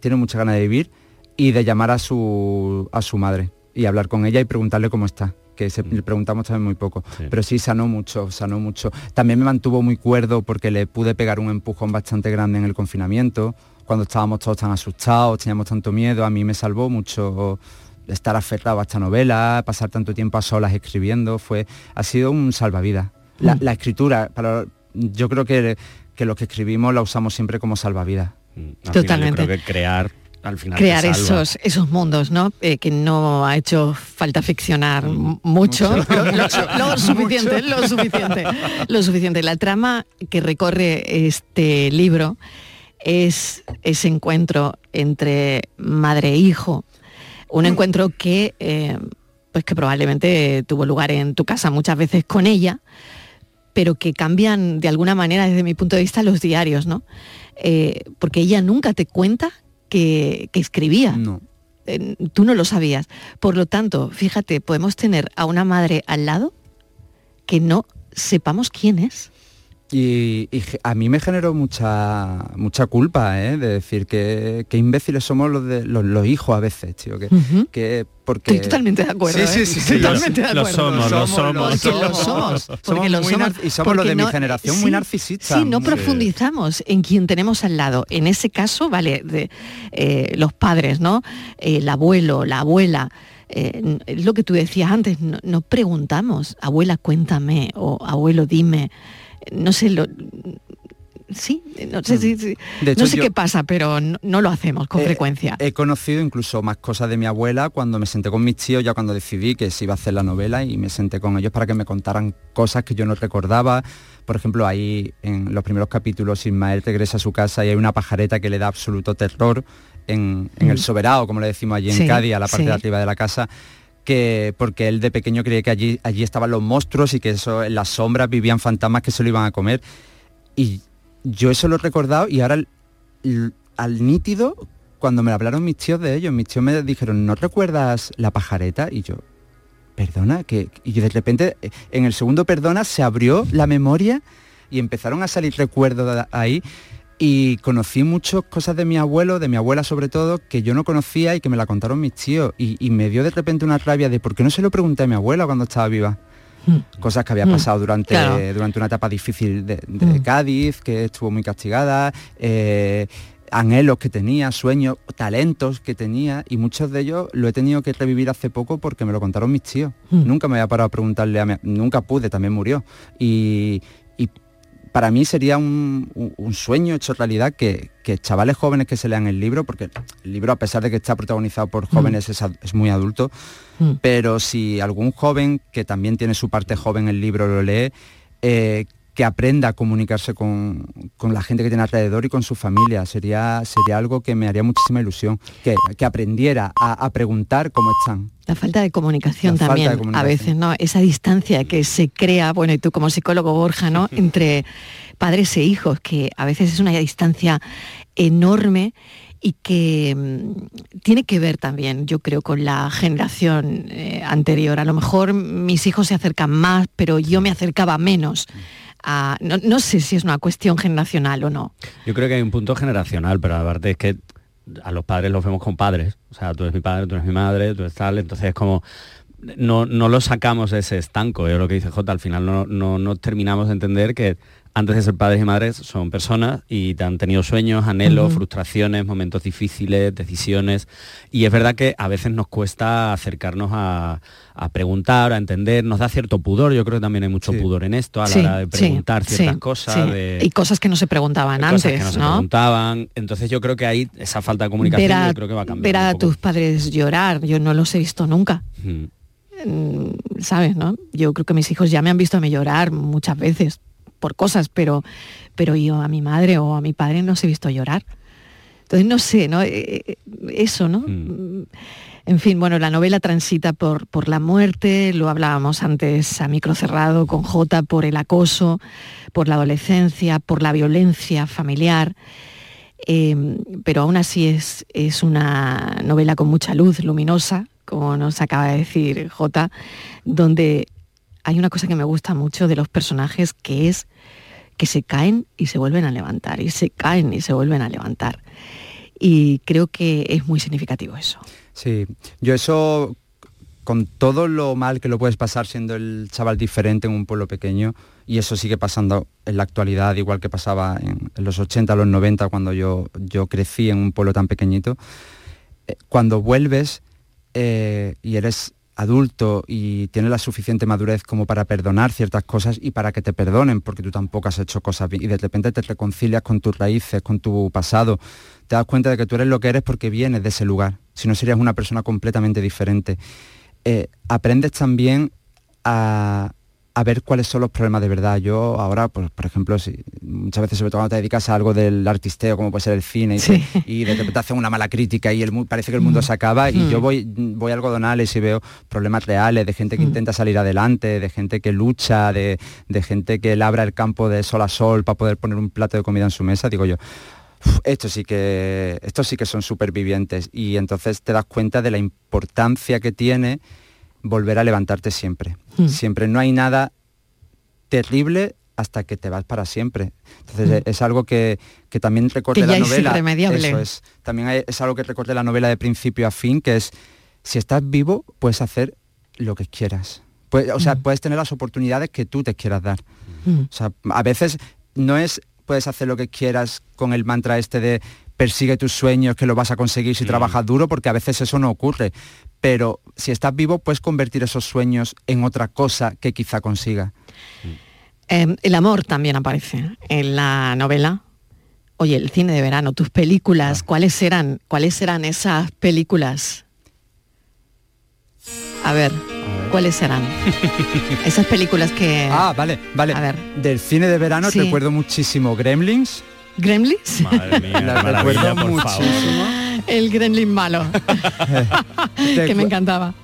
Speaker 22: tiene muchas ganas de vivir y de llamar a su, a su madre y hablar con ella y preguntarle cómo está que se, le preguntamos también muy poco, pero sí sanó mucho, sanó mucho. También me mantuvo muy cuerdo porque le pude pegar un empujón bastante grande en el confinamiento, cuando estábamos todos tan asustados, teníamos tanto miedo, a mí me salvó mucho estar aferrado a esta novela, pasar tanto tiempo a solas escribiendo, fue, ha sido un salvavidas. La,
Speaker 11: Mm.
Speaker 22: la escritura, para, yo creo que, que lo que escribimos la usamos siempre como salvavidas.
Speaker 13: Al final yo
Speaker 11: Totalmente.
Speaker 13: creo que crear al final
Speaker 11: crear esos esos mundos, ¿no? Eh, que no ha hecho falta ficcionar m- mucho,
Speaker 13: mucho, *laughs*
Speaker 11: lo, lo- *laughs*
Speaker 13: mucho,
Speaker 11: lo suficiente,
Speaker 13: mucho.
Speaker 11: lo *laughs* suficiente, lo suficiente. La trama que recorre este libro es ese encuentro entre madre e hijo, un encuentro que eh, pues que probablemente tuvo lugar en tu casa muchas veces con ella, pero que cambian de alguna manera desde mi punto de vista los diarios, ¿no? Eh, porque ella nunca te cuenta que, que escribía. Eh, tú no lo sabías. Por lo tanto, fíjate, podemos tener a una madre al lado que no sepamos quién es.
Speaker 22: Y, a mí me generó mucha mucha culpa, ¿eh? de decir que, que imbéciles somos los, de, los, los hijos a veces, tío. Que, porque...
Speaker 11: Estoy totalmente de acuerdo.
Speaker 22: Sí,
Speaker 11: ¿eh?
Speaker 22: sí, sí, sí,
Speaker 11: totalmente de
Speaker 22: lo
Speaker 11: acuerdo.
Speaker 22: somos, lo somos.
Speaker 11: Porque lo somos.
Speaker 22: Somos
Speaker 11: Porque lo
Speaker 22: muy
Speaker 11: somos.
Speaker 22: y somos los de mi
Speaker 11: no-
Speaker 22: generación
Speaker 11: sí,
Speaker 22: muy narcisistas.
Speaker 11: Sí, no
Speaker 22: Sí.
Speaker 11: profundizamos en quien tenemos al lado. En ese caso, vale, de, eh, los padres, ¿no? El abuelo, la abuela. eh, es lo que tú decías antes, no, no preguntamos, abuela, cuéntame, o abuelo, dime. No sé, lo, sí, no sé, si- si-
Speaker 22: Mm. De hecho,
Speaker 11: no sé
Speaker 22: yo-
Speaker 11: qué pasa, pero no, no lo hacemos con
Speaker 22: Eh,
Speaker 11: frecuencia.
Speaker 22: He conocido incluso más cosas de mi abuela cuando me senté con mis tíos, ya cuando decidí que se iba a hacer la novela y me senté con ellos para que me contaran cosas que yo no recordaba. Por ejemplo, ahí en los primeros capítulos Ismael regresa a su casa y hay una pajareta que le da absoluto terror en, en el
Speaker 11: Mm.
Speaker 22: soberano, como le decimos allí
Speaker 11: Sí,
Speaker 22: en Cádiz, a la parte
Speaker 11: sí.
Speaker 22: de arriba de la casa. Que, porque él de pequeño creía que allí, allí estaban los monstruos y que eso, en las sombras vivían fantasmas que se lo iban a comer. Y yo eso lo he recordado y ahora l- l- al nítido, cuando me hablaron mis tíos de ellos, mis tíos me dijeron, ¿no recuerdas la pajareta? Y yo, perdona, que y de repente eh, en el segundo perdona se abrió la memoria y empezaron a salir recuerdos ahí y conocí muchas cosas de mi abuelo, de mi abuela sobre todo, que yo no conocía y que me la contaron mis tíos. Y, y me dio de repente una rabia de por qué no se lo pregunté a mi abuela cuando estaba viva. Cosas que había
Speaker 11: Mm,
Speaker 22: pasado durante,
Speaker 11: claro.
Speaker 22: durante una etapa difícil de, de
Speaker 11: Mm.
Speaker 22: Cádiz, que estuvo muy castigada, eh, anhelos que tenía, sueños, talentos que tenía, y muchos de ellos lo he tenido que revivir hace poco porque me lo contaron mis tíos. Nunca me había parado a preguntarle a mi, nunca pude, también murió. Y para mí sería un, un- un sueño hecho realidad que, que chavales jóvenes que se lean el libro, porque el libro a pesar de que está protagonizado por jóvenes es, ad- es muy adulto,
Speaker 11: Mm.
Speaker 22: pero si algún joven que también tiene su parte joven el libro lo lee, eh, que aprenda a comunicarse con, con la gente que tiene alrededor y con su familia. Sería, sería algo que me haría muchísima ilusión, que, que aprendiera a, a preguntar cómo están.
Speaker 11: La falta de comunicación
Speaker 22: La
Speaker 11: también,
Speaker 22: de
Speaker 11: a veces, ¿no? Esa distancia que se crea, bueno, y tú como psicólogo Borja, ¿no? *laughs* Entre padres e hijos, que a veces es una distancia enorme y que mm, tiene que ver también, yo creo, con la generación eh, anterior. A lo mejor mis hijos se acercan más, pero yo me acercaba menos. A- no, no sé si es una cuestión generacional o no.
Speaker 13: Yo creo que hay un punto generacional, pero aparte es que a los padres los vemos como padres. O sea, tú eres mi padre, tú eres mi madre, tú eres tal. Entonces es como, no, no lo sacamos de ese estanco. Es lo que dice Jota, al final no, no, no terminamos de entender que antes de ser padres y madres son personas y te han tenido sueños, anhelos, frustraciones, momentos difíciles, decisiones. Y es verdad que a veces nos cuesta acercarnos a, a preguntar, a entender, nos da cierto pudor. Yo creo que también hay mucho pudor en esto a la
Speaker 11: Sí,
Speaker 13: hora de
Speaker 11: sí,
Speaker 13: preguntar ciertas cosas. de-
Speaker 11: Y cosas que no se preguntaban
Speaker 13: cosas
Speaker 11: antes,
Speaker 13: que no se preguntaban. Entonces yo creo que ahí esa falta de comunicación
Speaker 11: a,
Speaker 13: yo creo que va a cambiar.
Speaker 11: ver a tus padres llorar, yo no los he visto nunca.
Speaker 13: Mm.
Speaker 11: Mm, ¿Sabes, no? Yo creo que mis hijos ya me han visto a mí llorar muchas veces por cosas, pero, pero yo a mi madre o a mi padre no os he visto llorar. Entonces no sé, ¿no? Eh, eh, Eso, ¿no? Mm, En fin, bueno, la novela transita por, por la muerte, lo hablábamos antes a micro cerrado con J, por el acoso, por la adolescencia, por la violencia familiar. Eh, pero aún así es, es una novela con mucha luz, luminosa, como nos acaba de decir J, donde hay una cosa que me gusta mucho de los personajes que es que se caen y se vuelven a levantar, y se caen y se vuelven a levantar. Y creo que es muy significativo eso.
Speaker 22: Sí, yo eso, con todo lo mal que lo puedes pasar siendo el chaval diferente en un pueblo pequeño, y eso sigue pasando en la actualidad, igual que pasaba en, los 80, los 90, cuando yo, yo crecí en un pueblo tan pequeñito, eh, cuando vuelves eh, y eres adulto y tienes la suficiente madurez como para perdonar ciertas cosas y para que te perdonen, porque tú tampoco has hecho cosas bien, y de repente te reconcilias con tus raíces, con tu pasado, te das cuenta de que tú eres lo que eres porque vienes de ese lugar, si no serías una persona completamente diferente. Eh, aprendes también a, a ver cuáles son los problemas de verdad. Yo ahora, pues, por ejemplo, si, muchas veces sobre todo cuando te dedicas a algo del artisteo, como puede ser el cine, y, te- y de repente hacen una mala crítica y el, parece que el mundo se acaba, y
Speaker 24: Mm.
Speaker 22: yo voy, voy a algodonales y veo problemas reales de gente que intenta salir adelante, de gente que lucha, de, de gente que labra el campo de sol a sol para poder poner un plato de comida en su mesa, digo yo. "Uf, Esto sí que estos sí que son supervivientes y entonces te das cuenta de la importancia que tiene volver a levantarte siempre.
Speaker 24: Mm.
Speaker 22: Siempre no hay nada terrible hasta que te vas para siempre. Entonces
Speaker 11: Mm.
Speaker 22: es algo que, que también recorre
Speaker 11: Que
Speaker 22: la
Speaker 11: es
Speaker 22: novela.
Speaker 11: irremediable.
Speaker 22: Eso es. También hay- es algo que recorre la novela de principio a fin, que es si estás vivo, puedes hacer lo que quieras. O sea, puedes tener las oportunidades que tú te quieras dar.
Speaker 11: Mm.
Speaker 22: O sea, a veces no es puedes hacer lo que quieras con el mantra este de persigue tus sueños, que lo vas a conseguir si trabajas duro, porque a veces eso no ocurre. Pero si estás vivo, puedes convertir esos sueños en otra cosa que quizá consiga.
Speaker 11: Eh, el amor también aparece en la novela. Oye, el cine de verano, tus películas, ¿cuáles eran? ¿Cuáles eran esas películas? A ver, ¿cuáles eran? *laughs* Esas películas que...
Speaker 22: Ah, vale, vale.
Speaker 11: A ver.
Speaker 22: Del cine de verano
Speaker 11: Sí.
Speaker 22: recuerdo muchísimo Gremlins.
Speaker 11: ¿Gremlins?
Speaker 13: Madre mía,
Speaker 22: La recuerdo
Speaker 13: por
Speaker 22: muchísimo.
Speaker 11: El gremlin malo, *laughs* que me encantaba.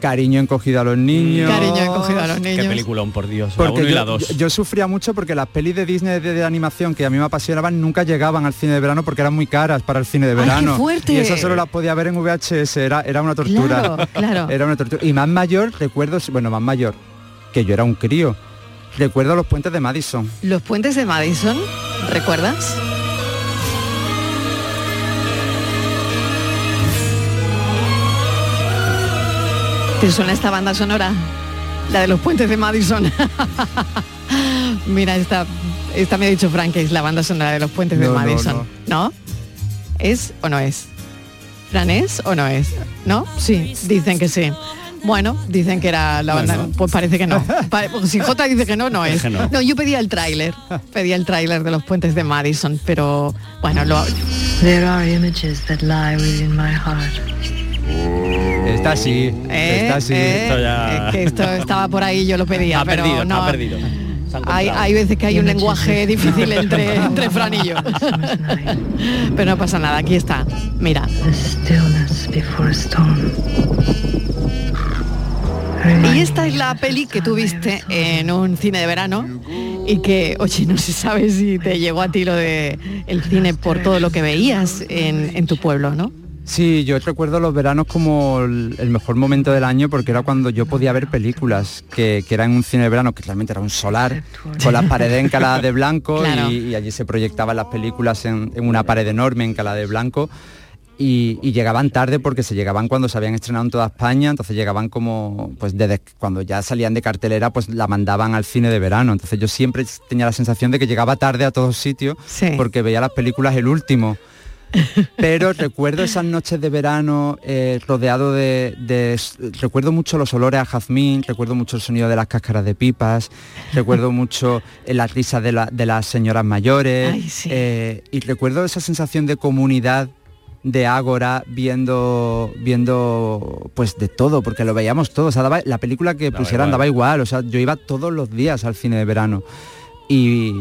Speaker 22: Cariño encogido a los niños.
Speaker 11: Cariño encogido a los niños.
Speaker 13: Qué peliculón, por Dios. la
Speaker 22: Porque
Speaker 13: uno y
Speaker 22: yo,
Speaker 13: la dos.
Speaker 22: yo- yo sufría mucho porque las pelis de Disney de, de animación que a mí me apasionaban nunca llegaban al cine de verano porque eran muy caras para el cine de
Speaker 11: ¡Ay, qué
Speaker 22: verano.
Speaker 11: fuerte!
Speaker 22: Y eso solo las podía ver en VHS, era, era una tortura.
Speaker 11: Claro, claro. *laughs*
Speaker 22: Era una tortura. Y más mayor, recuerdo, bueno, más mayor, que yo era un crío. Recuerdo los puentes de Madison.
Speaker 11: Los puentes de Madison, ¿recuerdas? ¿Te suena esta banda sonora? La de los puentes de Madison. *laughs* Mira, esta, esta me ha dicho Frank que es la banda sonora de los puentes de
Speaker 22: No, no,
Speaker 11: Madison. No, ¿Es o no es? ¿Fran es o no es? ¿No? Sí, dicen que sí. Bueno, dicen que era la banda,
Speaker 22: Bueno.
Speaker 11: pues parece que no. *laughs* Pues si J dice que no, no es.
Speaker 22: no.
Speaker 11: No, yo pedía el tráiler, pedía el tráiler de los puentes de Madison, pero bueno, lo,
Speaker 23: There are images that lie within my heart.
Speaker 22: Está así,
Speaker 11: Eh,
Speaker 22: está así.
Speaker 11: eh, es que esto estaba por ahí, yo lo pedía, *laughs*
Speaker 22: Ha
Speaker 11: pero
Speaker 22: perdido,
Speaker 11: no.
Speaker 22: ha perdido.
Speaker 11: Hay, hay veces que hay un lenguaje difícil *laughs* entre, entre Fran y yo. *laughs* Pero no pasa nada, aquí está. Mira. Y esta es la peli que tú viste en un cine de verano y que, oye, no se sabe si te llegó a ti lo de el cine por todo lo que veías en, en tu pueblo, ¿no?
Speaker 22: Sí, yo recuerdo los veranos como el mejor momento del año porque era cuando yo podía ver películas, que, que era en un cine de verano, que realmente era un solar, con las paredes encaladas de blanco
Speaker 11: Claro.
Speaker 22: y, y allí se proyectaban las películas en, en una pared enorme encalada de blanco. Y, y llegaban tarde porque se llegaban cuando se habían estrenado en toda España, entonces llegaban como, pues desde cuando ya salían de cartelera, pues la mandaban al cine de verano. Entonces yo siempre tenía la sensación de que llegaba tarde a todos sitios porque veía las películas el último. Pero recuerdo esas noches de verano eh, rodeado de, de- Recuerdo mucho los olores a jazmín, recuerdo mucho el sonido de las cáscaras de pipas, recuerdo *laughs* mucho eh, las risas de, la- de las señoras mayores eh, y recuerdo esa sensación de comunidad de Ágora viendo viendo pues de todo porque lo veíamos todos o sea, daba- la película que
Speaker 13: Daba
Speaker 22: pusieran
Speaker 13: igual.
Speaker 22: daba igual o sea yo iba todos los días al cine de verano. Y,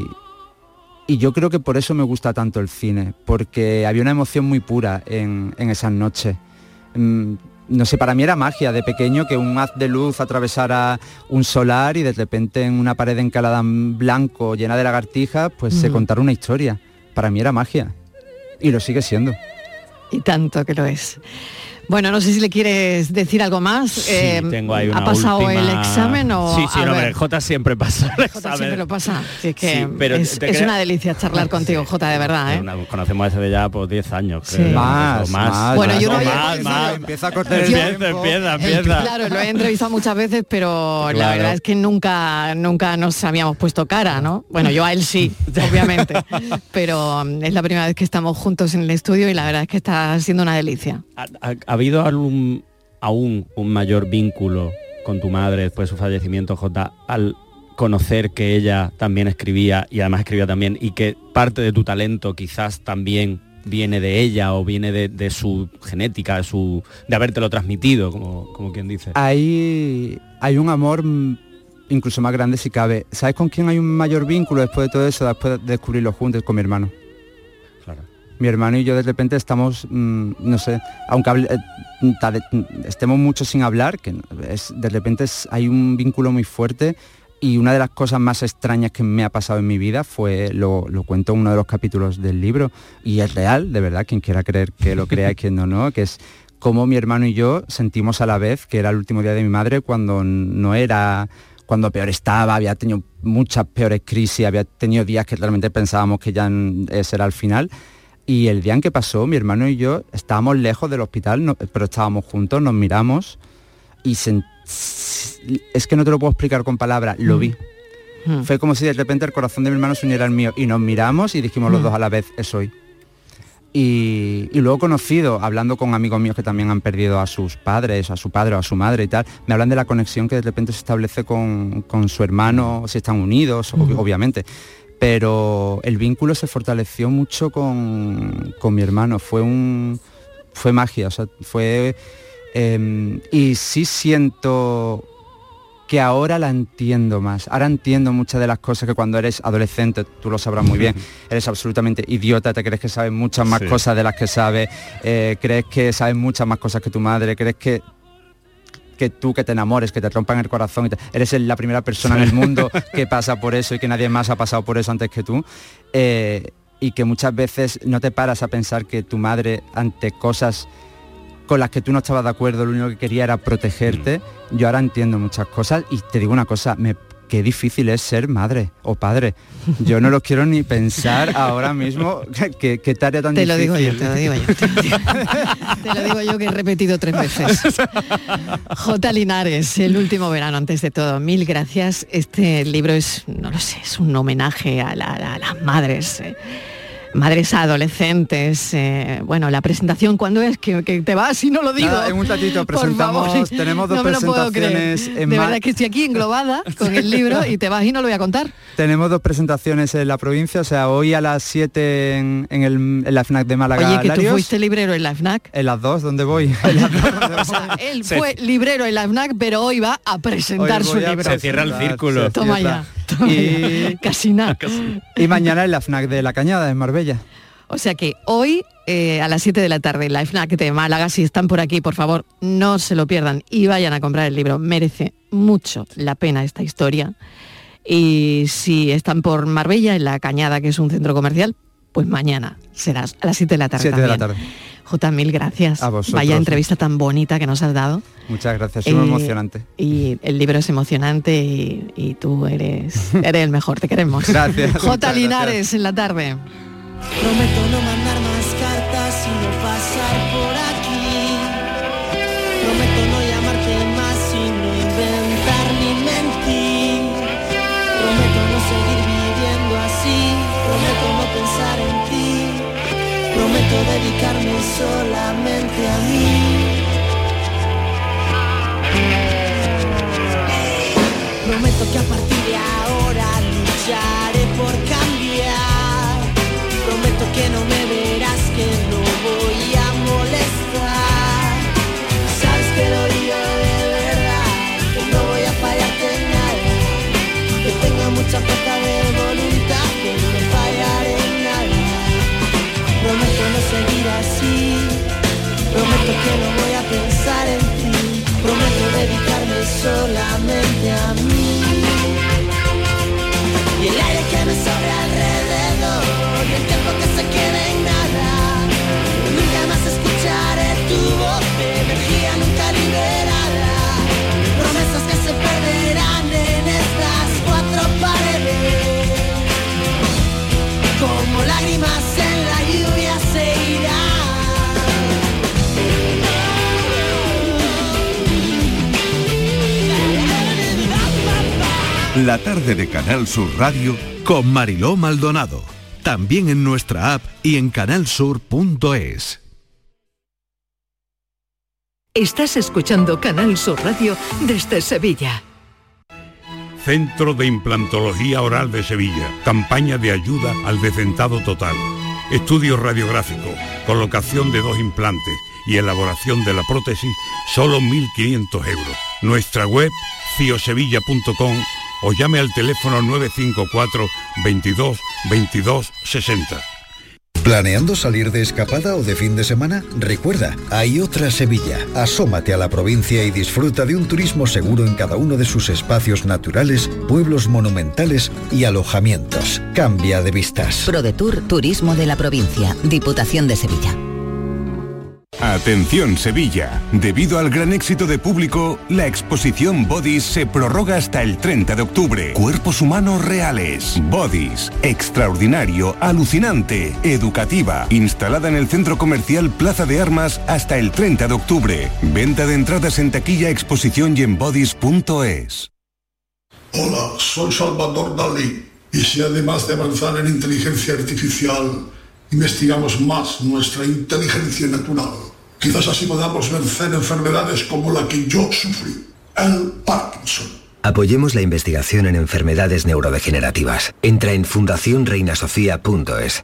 Speaker 22: y yo creo que por eso me gusta tanto el cine, porque había una emoción muy pura en, en esas noches. Mm, No sé, para mí era magia de pequeño que un haz de luz atravesara un solar y de repente en una pared encalada en blanco llena de lagartijas, pues se contara una historia. Para mí era magia. Y lo sigue siendo.
Speaker 11: Y tanto que lo es. Bueno, no sé si le quieres decir algo más.
Speaker 13: Sí,
Speaker 11: Eh,
Speaker 13: tengo ahí
Speaker 11: ¿Ha pasado
Speaker 13: última-
Speaker 11: el examen o...?
Speaker 13: Sí, sí,
Speaker 11: a
Speaker 13: no,
Speaker 11: ver,
Speaker 13: hombre, J siempre pasa el
Speaker 11: Jota
Speaker 13: examen.
Speaker 11: siempre lo pasa. Sí, es que
Speaker 13: Sí, pero
Speaker 11: es, una delicia charlar *laughs* contigo, Jota, de verdad, ¿eh?
Speaker 13: Una- conocemos desde ya por 10 años.
Speaker 11: Sí.
Speaker 13: creo,
Speaker 22: Más,
Speaker 13: o
Speaker 22: más,
Speaker 11: Bueno, yo no había
Speaker 13: más, más.
Speaker 22: Empieza a cortar el
Speaker 13: Empieza,
Speaker 22: tiempo.
Speaker 13: empieza, empieza.
Speaker 11: Claro, lo he entrevistado muchas veces, pero la verdad es que nunca, nunca nos habíamos puesto cara, ¿no? Bueno, yo a él sí, *laughs* obviamente, pero mm, es la primera vez que estamos juntos en el estudio y la verdad es que está siendo una delicia.
Speaker 13: ¿Ha, ha- ha habido algún, aún un mayor vínculo con tu madre después de su fallecimiento, J, al conocer que ella también escribía y además escribía también y que parte de tu talento quizás también viene de ella o viene de, de su genética, de, su, de habértelo transmitido, como, como quien dice?
Speaker 22: Hay, hay un amor incluso más grande si cabe. ¿Sabes con quién hay un mayor vínculo después de todo eso, después de descubrirlo juntos? Con mi hermano. Mi hermano y yo de repente estamos, mm, no sé, aunque eh, de- estemos mucho sin hablar, que de repente hay un vínculo muy fuerte y una de las cosas más extrañas que me ha pasado en mi vida fue, lo, lo cuento en uno de los capítulos del libro, y es real, de verdad, quien quiera creer que lo crea y quien no, no, que es cómo mi hermano y yo sentimos a la vez que era el último día de mi madre cuando no era cuando peor estaba, había tenido muchas peores crisis, había tenido días que realmente pensábamos que ya mm, ese era el final. Y el día en que pasó, mi hermano y yo estábamos lejos del hospital, no- pero estábamos juntos, nos miramos y es que no te lo puedo explicar con palabras, lo vi.
Speaker 11: Mm.
Speaker 22: Fue como si de repente el corazón de mi hermano se uniera al mío y nos miramos y dijimos los
Speaker 11: Mm.
Speaker 22: dos a la vez, es hoy. Y, y luego conocido, hablando con amigos míos que también han perdido a sus padres, a su padre o a su madre y tal, me hablan de la conexión que de repente se establece con, con su hermano, si están unidos, ob- obviamente. Pero el vínculo se fortaleció mucho con, con mi hermano, fue un fue magia, o sea, fue em, y sí siento que ahora la entiendo más. Ahora entiendo muchas de las cosas que cuando eres adolescente, tú lo sabrás muy bien, eres absolutamente idiota, te crees que sabes muchas más
Speaker 13: Sí.
Speaker 22: cosas de las que sabes, eh, crees que sabes muchas más cosas que tu madre, crees que que tú que te enamores, que te rompan el corazón, y te- eres la primera persona en el mundo que *laughs* pasa por eso y que nadie más ha pasado por eso antes que tú. eh, y que muchas veces no te paras a pensar que tu madre ante cosas con las que tú no estabas de acuerdo, lo único que quería era protegerte. Yo ahora entiendo muchas cosas y te digo una cosa, me, qué difícil es ser madre o padre. Yo no lo quiero ni pensar ahora mismo qué qué tarea tan
Speaker 11: Te lo digo yo, te lo digo yo. Te lo digo, te lo digo yo que he repetido tres veces. J. Linares, el último verano, antes de todo, mil gracias. Este libro es, no lo sé, es un homenaje a, la- a las madres. eh, madres adolescentes, eh, bueno, la presentación, ¿cuándo es? Que, que te vas y no lo digo.
Speaker 22: Nada, en un ratito
Speaker 11: Por favor.
Speaker 22: presentamos, tenemos dos
Speaker 11: No
Speaker 22: presentaciones en
Speaker 11: De verdad que estoy aquí englobada con el libro y te vas y no lo voy a contar.
Speaker 22: Tenemos dos presentaciones en la provincia, o sea, hoy a las 7 en, en el, en la FNAC de Málaga.
Speaker 11: Oye, que tú fuiste librero en la FNAC.
Speaker 22: En las dos, ¿dónde voy? *laughs* En las dos.
Speaker 11: O sea, él fue librero en la FNAC, pero hoy va a presentar
Speaker 22: Hoy
Speaker 11: su
Speaker 22: a
Speaker 11: libro.
Speaker 22: Se cierra el círculo.
Speaker 11: Toma ya.
Speaker 22: Y-. *laughs* *laughs*
Speaker 11: Casi nada.
Speaker 22: Y mañana en la FNAC de La Cañada, en Marbella.
Speaker 11: O sea que hoy eh, a las 7 de la tarde la FNAC de Málaga, si están por aquí, por favor, no se lo pierdan y vayan a comprar el libro. Merece mucho la pena esta historia. Y si están por Marbella, en la Cañada, que es un centro comercial, pues mañana será a las 7 de la tarde.
Speaker 22: 7 de la tarde.
Speaker 11: Jota, mil gracias.
Speaker 22: A vosotros.
Speaker 11: Vaya entrevista tan bonita que nos has dado.
Speaker 22: Muchas gracias, es
Speaker 11: Eh,
Speaker 22: emocionante.
Speaker 11: Y el libro es emocionante y, y tú eres, eres el mejor, te queremos. *laughs*
Speaker 22: Gracias,
Speaker 11: Jota
Speaker 22: muchas
Speaker 11: Linares en la tarde.
Speaker 25: Prometo no mandar solamente a mí. Prometo que a partir de ahora lucharé por cambiar. Prometo que no me verás, que no voy a molestar. Sabes que lo digo de verdad, que no voy a fallarte en nada. Que tengo mucha fuerza de Prometo que La
Speaker 20: tarde de Canal Sur Radio
Speaker 19: Con Mariló Maldonado. También en nuestra app y en canalsur.es.
Speaker 9: Estás escuchando Canal Sur Radio desde Sevilla.
Speaker 24: Centro de Implantología Oral de Sevilla. Campaña de ayuda al decentado total. Estudio radiográfico, colocación de dos implantes y elaboración de la prótesis, solo 1.500 euros. Nuestra web, ciosevilla.com o llame al teléfono 954 22 22 60.
Speaker 26: ¿Planeando salir de escapada o de fin de semana? Recuerda, hay otra Sevilla. Asómate a la provincia y disfruta de un turismo seguro en cada uno de sus espacios naturales, pueblos monumentales y alojamientos. Cambia de vistas.
Speaker 27: ProDetour Turismo de la Provincia, Diputación de Sevilla.
Speaker 20: Atención Sevilla. Debido al gran éxito de público, la exposición Bodies se prorroga hasta el 30 de octubre. Cuerpos humanos reales. Bodies. Extraordinario, alucinante, educativa. Instalada en el centro comercial Plaza de Armas hasta el 30 de octubre. Venta de entradas en taquilla, exposición y en bodies.es.
Speaker 28: Hola, soy Salvador Dalí. Y si además de avanzar en inteligencia artificial, investigamos más nuestra inteligencia natural, quizás así podamos vencer enfermedades como la que yo sufrí, el Parkinson.
Speaker 29: Apoyemos la investigación en enfermedades neurodegenerativas. Entra en fundacionreinasofía.es.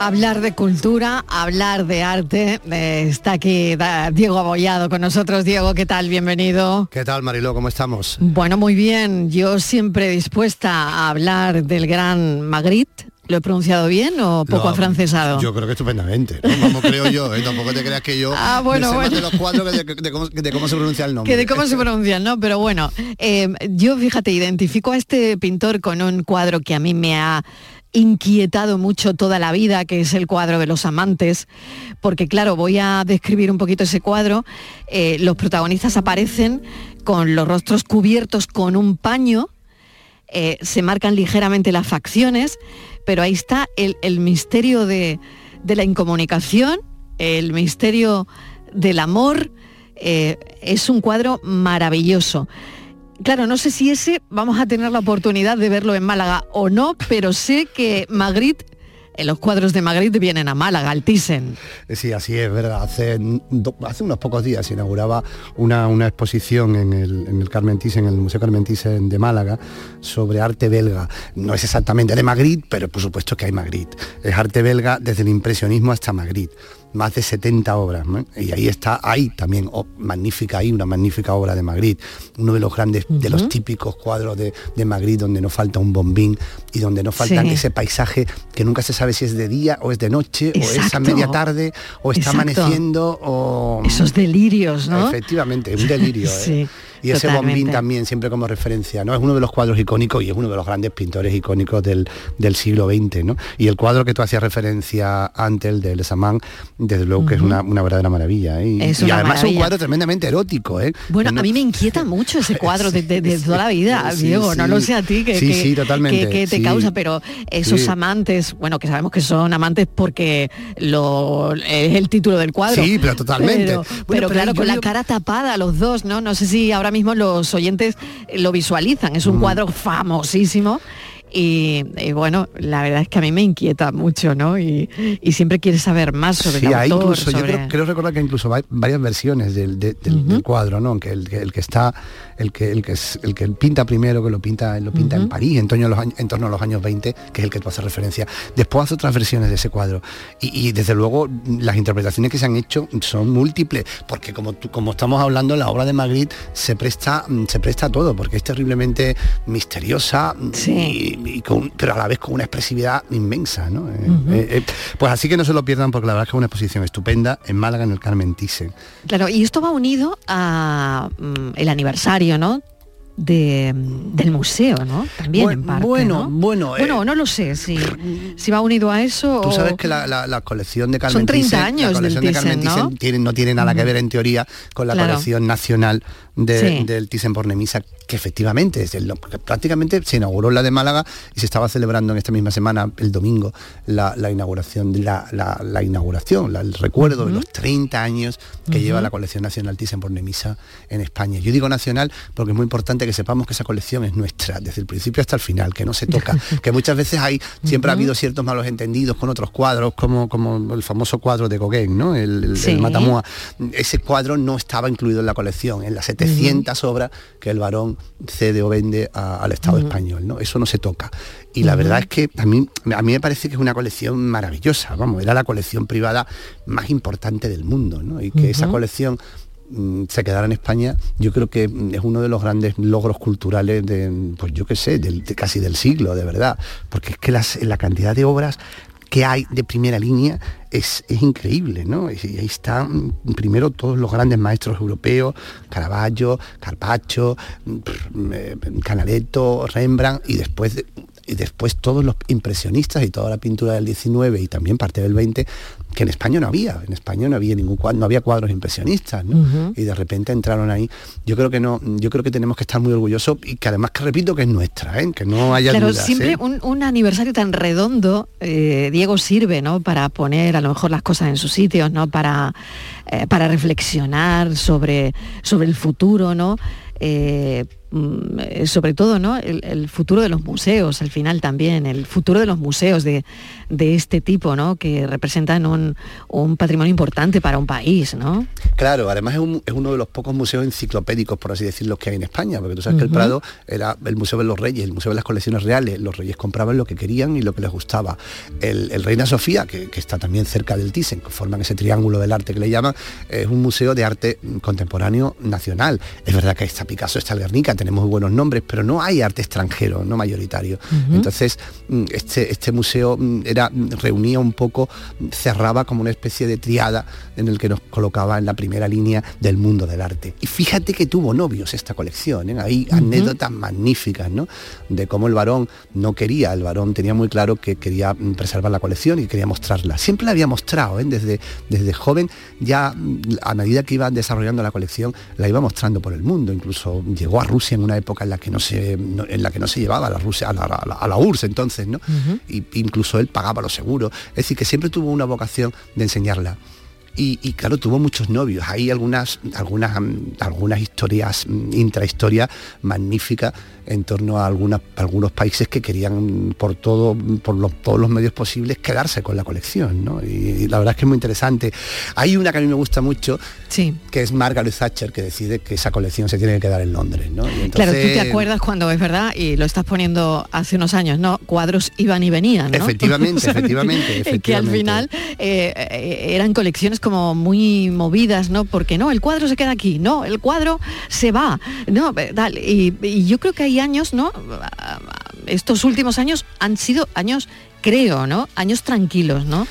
Speaker 11: Hablar de cultura, hablar de arte. Eh, está aquí da- Diego Abollado con nosotros. Diego, ¿qué tal? Bienvenido.
Speaker 30: ¿Qué tal, Mariló? ¿Cómo estamos?
Speaker 11: Bueno, muy bien. Yo siempre dispuesta a hablar del gran Magritte. ¿Lo he pronunciado bien o poco
Speaker 30: No,
Speaker 11: afrancesado?
Speaker 30: Yo creo que estupendamente. ¿no? Vamos, creo yo. ¿eh? Tampoco te creas que yo *laughs*
Speaker 11: Ah, bueno,
Speaker 30: me sé más
Speaker 11: bueno.
Speaker 30: de los cuatro que de, de cómo, de cómo se pronuncia el nombre. *laughs*
Speaker 11: Que de cómo se pronuncian, ¿no? Pero bueno, eh, yo fíjate, identifico a este pintor con un cuadro que a mí me ha inquietado mucho toda la vida, que es el cuadro de los amantes, porque claro, voy a describir un poquito ese cuadro. Eh, los protagonistas aparecen con los rostros cubiertos con un paño, eh, se marcan ligeramente las facciones, pero ahí está el, misterio de, de la incomunicación, el misterio del amor. eh, es un cuadro maravilloso. Claro, no sé si ese vamos a tener la oportunidad de verlo en Málaga o no, pero sé que Magritte, en los cuadros de Magritte vienen a Málaga, al Thyssen.
Speaker 30: Sí, así es, verdad. Hace, hace unos pocos días se inauguraba una, una exposición en el, en el Carmen Thyssen, en el Museo Carmen Thyssen de Málaga, sobre arte belga. No es exactamente de Magritte, pero por supuesto que hay Magritte. Es arte belga desde el impresionismo hasta Magritte. Más de 70 obras. ¿no? Y ahí está, hay también oh, magnífica, hay una magnífica obra de Magritte. Uno de los grandes, de los típicos cuadros de, de Magritte donde no falta un bombín y donde no falta
Speaker 11: Sí.
Speaker 30: ese paisaje que nunca se sabe si es de día o es de noche o es a media tarde o está
Speaker 11: Exacto.
Speaker 30: amaneciendo o
Speaker 11: Esos delirios, ¿no?
Speaker 30: efectivamente un delirio ¿eh? *laughs*
Speaker 11: Sí,
Speaker 30: y ese bombín también siempre como referencia no es uno de los cuadros icónicos y es uno de los grandes pintores icónicos del, del siglo XX ¿no? y el cuadro que tú hacías referencia antes el de Le Samán desde luego que es una, una verdadera maravilla ¿eh? y,
Speaker 11: Es
Speaker 30: y
Speaker 11: una
Speaker 30: además es un cuadro tremendamente erótico ¿eh?
Speaker 11: Bueno,
Speaker 30: No-
Speaker 11: a mí me inquieta *laughs* mucho ese cuadro de, de- de toda la vida,
Speaker 30: Sí,
Speaker 11: Diego. No
Speaker 30: sí.
Speaker 11: lo sé a ti que,
Speaker 30: Sí,
Speaker 11: que-
Speaker 30: sí, totalmente,
Speaker 11: que- que te
Speaker 30: sí.
Speaker 11: causa, pero esos
Speaker 30: Sí.
Speaker 11: amantes, bueno, que sabemos que son amantes porque lo, es el título del cuadro.
Speaker 30: Sí, pero totalmente.
Speaker 11: Pero,
Speaker 30: Bueno,
Speaker 11: pero
Speaker 30: pero
Speaker 11: claro, con la cara tapada los dos, ¿no? No sé si ahora mismo los oyentes lo visualizan. Es un
Speaker 30: Mm.
Speaker 11: cuadro famosísimo. Y, y bueno, la verdad es que a mí me inquieta mucho, ¿no? Y, y siempre quieres saber más sobre
Speaker 30: Sí,
Speaker 11: el autor,
Speaker 30: incluso, yo
Speaker 11: sobre-
Speaker 30: creo, creo recordar que incluso hay varias versiones del, de- del- del cuadro, ¿no? Que el, que el que está, el que, el que es, el que pinta primero, que lo pinta, lo pinta en. París, en torno, a los años, en torno a los años 20, que es el que tú haces referencia. Después hace otras versiones de ese cuadro. Y, y, desde luego las interpretaciones que se han hecho son múltiples, porque como tú- como estamos hablando, la obra de Magritte se presta, se presta a todo, porque es terriblemente misteriosa, y, y con- pero a la vez con una expresividad inmensa, ¿no? Eh, eh, eh, pues así que no se lo pierdan porque la verdad es que es una exposición estupenda en Málaga, en el Carmen Thyssen.
Speaker 11: Claro, y esto va unido a mm, el aniversario, ¿no? De, del museo, ¿no? También
Speaker 30: Bueno,
Speaker 11: en parte,
Speaker 30: bueno,
Speaker 11: ¿no?
Speaker 30: bueno, eh,
Speaker 11: Bueno, no lo sé si, si va unido a eso
Speaker 30: Tú
Speaker 11: o-
Speaker 30: sabes que la, la- la colección de Carmen
Speaker 11: Son 30
Speaker 30: Thyssen-
Speaker 11: años
Speaker 30: la colección
Speaker 11: del
Speaker 30: de Carmen
Speaker 11: Thyssen, ¿no?
Speaker 30: Thyssen tiene- no tiene nada que ver en teoría con la
Speaker 11: Claro.
Speaker 30: colección nacional de-
Speaker 11: Sí.
Speaker 30: del Thyssen por Nemisa, que efectivamente es el- prácticamente se inauguró la de Málaga y se estaba celebrando en esta misma semana, el domingo, la, la inauguración, la, la- la inauguración, la- el recuerdo de los 30 años que lleva la colección nacional Thyssen por Nemisa en España. Yo digo nacional porque es muy importante que sepamos que esa colección es nuestra, desde el principio hasta el final, que no se toca, *laughs* que muchas veces hay, siempre ha habido ciertos malos entendidos con otros cuadros, como, como el famoso cuadro de Gauguin, ¿no? El, el- el. Matamua. Ese cuadro no estaba incluido en la colección, en las 700 obras que el varón cede o vende a- al Estado español, ¿no? Eso no se toca. Y la verdad es que a mí, a mí me parece que es una colección maravillosa, vamos, era la colección privada más importante del mundo, ¿no? Y que esa colección mm, se quedara en España, yo creo que mm, es uno de los grandes logros culturales de, pues yo qué sé, del- de casi del siglo, de verdad. Porque es que las- la cantidad de obras que hay de primera línea es, es increíble, ¿no? Y ahí están primero todos los grandes maestros europeos, Caravaggio, Carpaccio, mm, eh, Canaletto, Rembrandt, y después, de- y después todos los impresionistas y toda la pintura del 19 y también parte del 20, que en España no había, en España no había ningún cuadro, no había cuadros impresionistas, ¿no? Y de repente entraron ahí. Yo creo que no, yo creo que tenemos que estar muy orgullosos y que además que repito que es nuestra, ¿eh? que no haya
Speaker 11: Claro,
Speaker 30: dudas.
Speaker 11: siempre
Speaker 30: ¿eh?
Speaker 11: un, un aniversario tan redondo, eh, Diego, sirve, ¿no? Para poner a lo mejor las cosas en sus sitios, ¿no? Para, eh, para reflexionar sobre, sobre el futuro, ¿no? Mm, sobre todo, ¿no? El, el futuro de los museos, al final también, el futuro de los museos de, de este tipo, ¿no? Que representan un, un, un patrimonio importante para un país, ¿no?
Speaker 30: Claro, además es, un- es uno de los pocos museos enciclopédicos, por así decirlo, que hay en España, porque tú sabes que el. Prado era el Museo de los Reyes, el Museo de las Colecciones Reales, los reyes compraban lo que querían y lo que les gustaba. El, el Reina Sofía, que, que está también cerca del Thyssen, que forman ese triángulo del arte que le llaman, es un museo de arte contemporáneo nacional. Es verdad que está Picasso, está Guernica, tenemos muy buenos nombres, pero no hay arte extranjero, no mayoritario. Entonces, mm, este, este museo mm, era, mm, reunía un poco, mm, cerraba como una especie de triada en el que nos colocaba en la primera línea del mundo del arte. Y fíjate que tuvo novios esta colección, ¿eh? hay anécdotas magníficas, ¿no? De cómo el varón no quería, el varón tenía muy claro que quería preservar la colección y quería mostrarla. Siempre la había mostrado, ¿eh? desde, desde joven, ya mm, a medida que iba desarrollando la colección, la iba mostrando por el mundo. Incluso llegó a Rusia en una época en la que no se, no- en la que no se llevaba a la Rusia, a la, a la- a la URSS entonces, ¿no? y incluso él pagaba los seguros. Es decir, que siempre tuvo una vocación de enseñarla. Y, y, claro, tuvo muchos novios. Hay algunas, algunas, mm, algunas historias, mm, intrahistorias magníficas en torno a algunas, algunos países que querían por todo, por los, todos los medios posibles quedarse con la colección. ¿no? Y, y la verdad es que es muy interesante. Hay una que a mí me gusta mucho,
Speaker 11: sí.
Speaker 30: que es Margaret Thatcher, que decide que esa colección se tiene que quedar en Londres. ¿no?
Speaker 11: Claro, tú te acuerdas cuando es verdad, y lo estás poniendo hace unos años, ¿no? Cuadros iban y venían, ¿no?
Speaker 30: Efectivamente, *laughs*
Speaker 11: O sea,
Speaker 30: efectivamente, *laughs*
Speaker 11: Que al final eh, eh, eran colecciones como muy movidas, ¿no? Porque no, el cuadro se queda aquí, no, el cuadro se va, no, tal. Y, y yo creo que hay años, ¿no? Estos últimos años han sido años creo, ¿no? Años tranquilos, ¿no?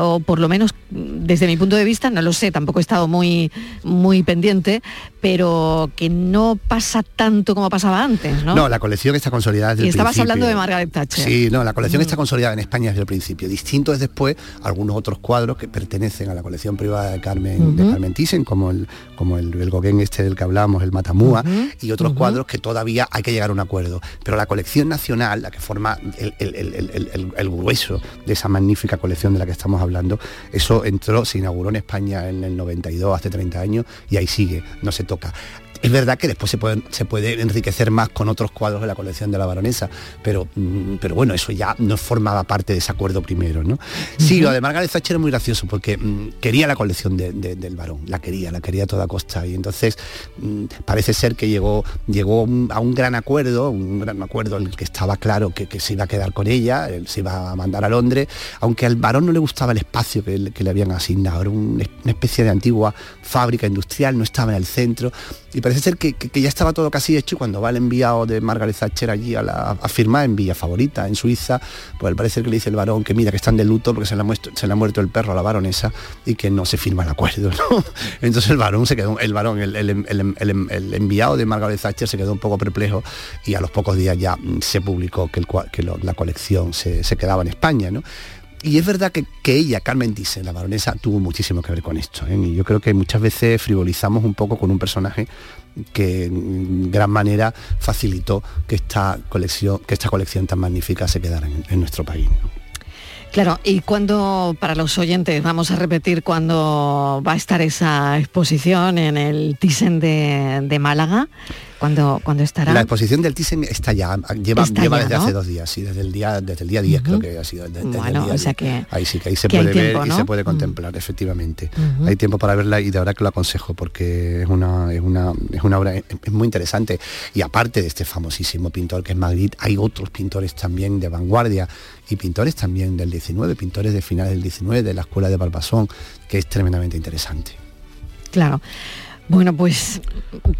Speaker 11: O por lo menos mm, desde mi punto de vista, no lo sé, tampoco he estado muy, muy pendiente, pero que no pasa tanto como pasaba antes, ¿no?
Speaker 30: No, la colección está consolidada desde
Speaker 11: y
Speaker 30: el
Speaker 11: estabas
Speaker 30: principio.
Speaker 11: hablando de Margaret Thatcher.
Speaker 30: Sí, no, la colección está consolidada en España desde el principio. Distinto es después algunos otros cuadros que pertenecen a la colección privada de Carmen, de. Carmen Thyssen, como el, como el, el Gauguin este del que hablamos, el Matamúa, y otros cuadros que todavía hay que llegar a un acuerdo. Pero la colección nacional, la que forma el, el- el- grueso de esa magnífica colección de la que estamos hablando, eso entró, se inauguró en España en el 92, hace 30 años, y ahí sigue, no se toca. Es verdad que después se puede, se puede enriquecer más con otros cuadros de la colección de la baronesa, pero, mm, pero bueno, eso ya no formaba parte de ese acuerdo primero, ¿no? Sí, lo de Margaret Thatcher es muy gracioso porque mm, quería la colección de- de- del varón, la quería, la quería a toda costa. Y entonces mm, parece ser que llegó, llegó un- a un gran acuerdo, un gran acuerdo en el que estaba claro que, que se iba a quedar con ella, él se iba a mandar a Londres, aunque al varón no le gustaba el espacio que, le- que le habían asignado, era un- una especie de antigua fábrica industrial, no estaba en el centro y parece ser que, que- ya estaba todo casi hecho y cuando va el enviado de Margaret Thatcher allí a, la, a firmar en Villa Favorita, en Suiza, pues al parecer que le dice el varón que mira que están de luto porque se le ha, muerto, se le ha muerto el perro a la baronesa y que no se firma el acuerdo. *laughs* Entonces el varón se quedó, el varón, el, el- el- el- enviado de Margaret Thatcher se quedó un poco perplejo y a los pocos días ya se publicó que, el que la colección se, se quedaba en España. ¿no? Y es verdad que, ella, Carmen Thyssen, la baronesa, tuvo muchísimo que ver con esto. ¿eh? Y yo creo que muchas veces frivolizamos un poco con un personaje que en gran manera facilitó que esta colección, que esta colección tan magnífica se quedara en, nuestro país.
Speaker 11: Claro, y cuando, para los oyentes, vamos a repetir cuándo va a estar esa exposición en el Thyssen de, de Málaga, cuando, cuando estará.
Speaker 30: La exposición del Thyssen está ya, lleva,
Speaker 11: Está
Speaker 30: lleva
Speaker 11: ya,
Speaker 30: desde
Speaker 11: ¿no?
Speaker 30: hace dos días, sí, desde el día, desde el día 10 creo que ha sido. desde- desde el día
Speaker 11: o sea
Speaker 30: 10.
Speaker 11: que-
Speaker 30: ahí sí que ahí se
Speaker 11: que
Speaker 30: puede ver y se puede
Speaker 11: Mm.
Speaker 30: contemplar, efectivamente. Hay tiempo para verla y de verdad que lo aconsejo porque es una, es una, es una obra es, es muy interesante. Y aparte de este famosísimo pintor que es Magritte, hay otros pintores también de vanguardia y pintores también del 19, pintores de finales del 19, de la escuela de Barbasón, que es tremendamente interesante.
Speaker 11: Claro. Bueno, pues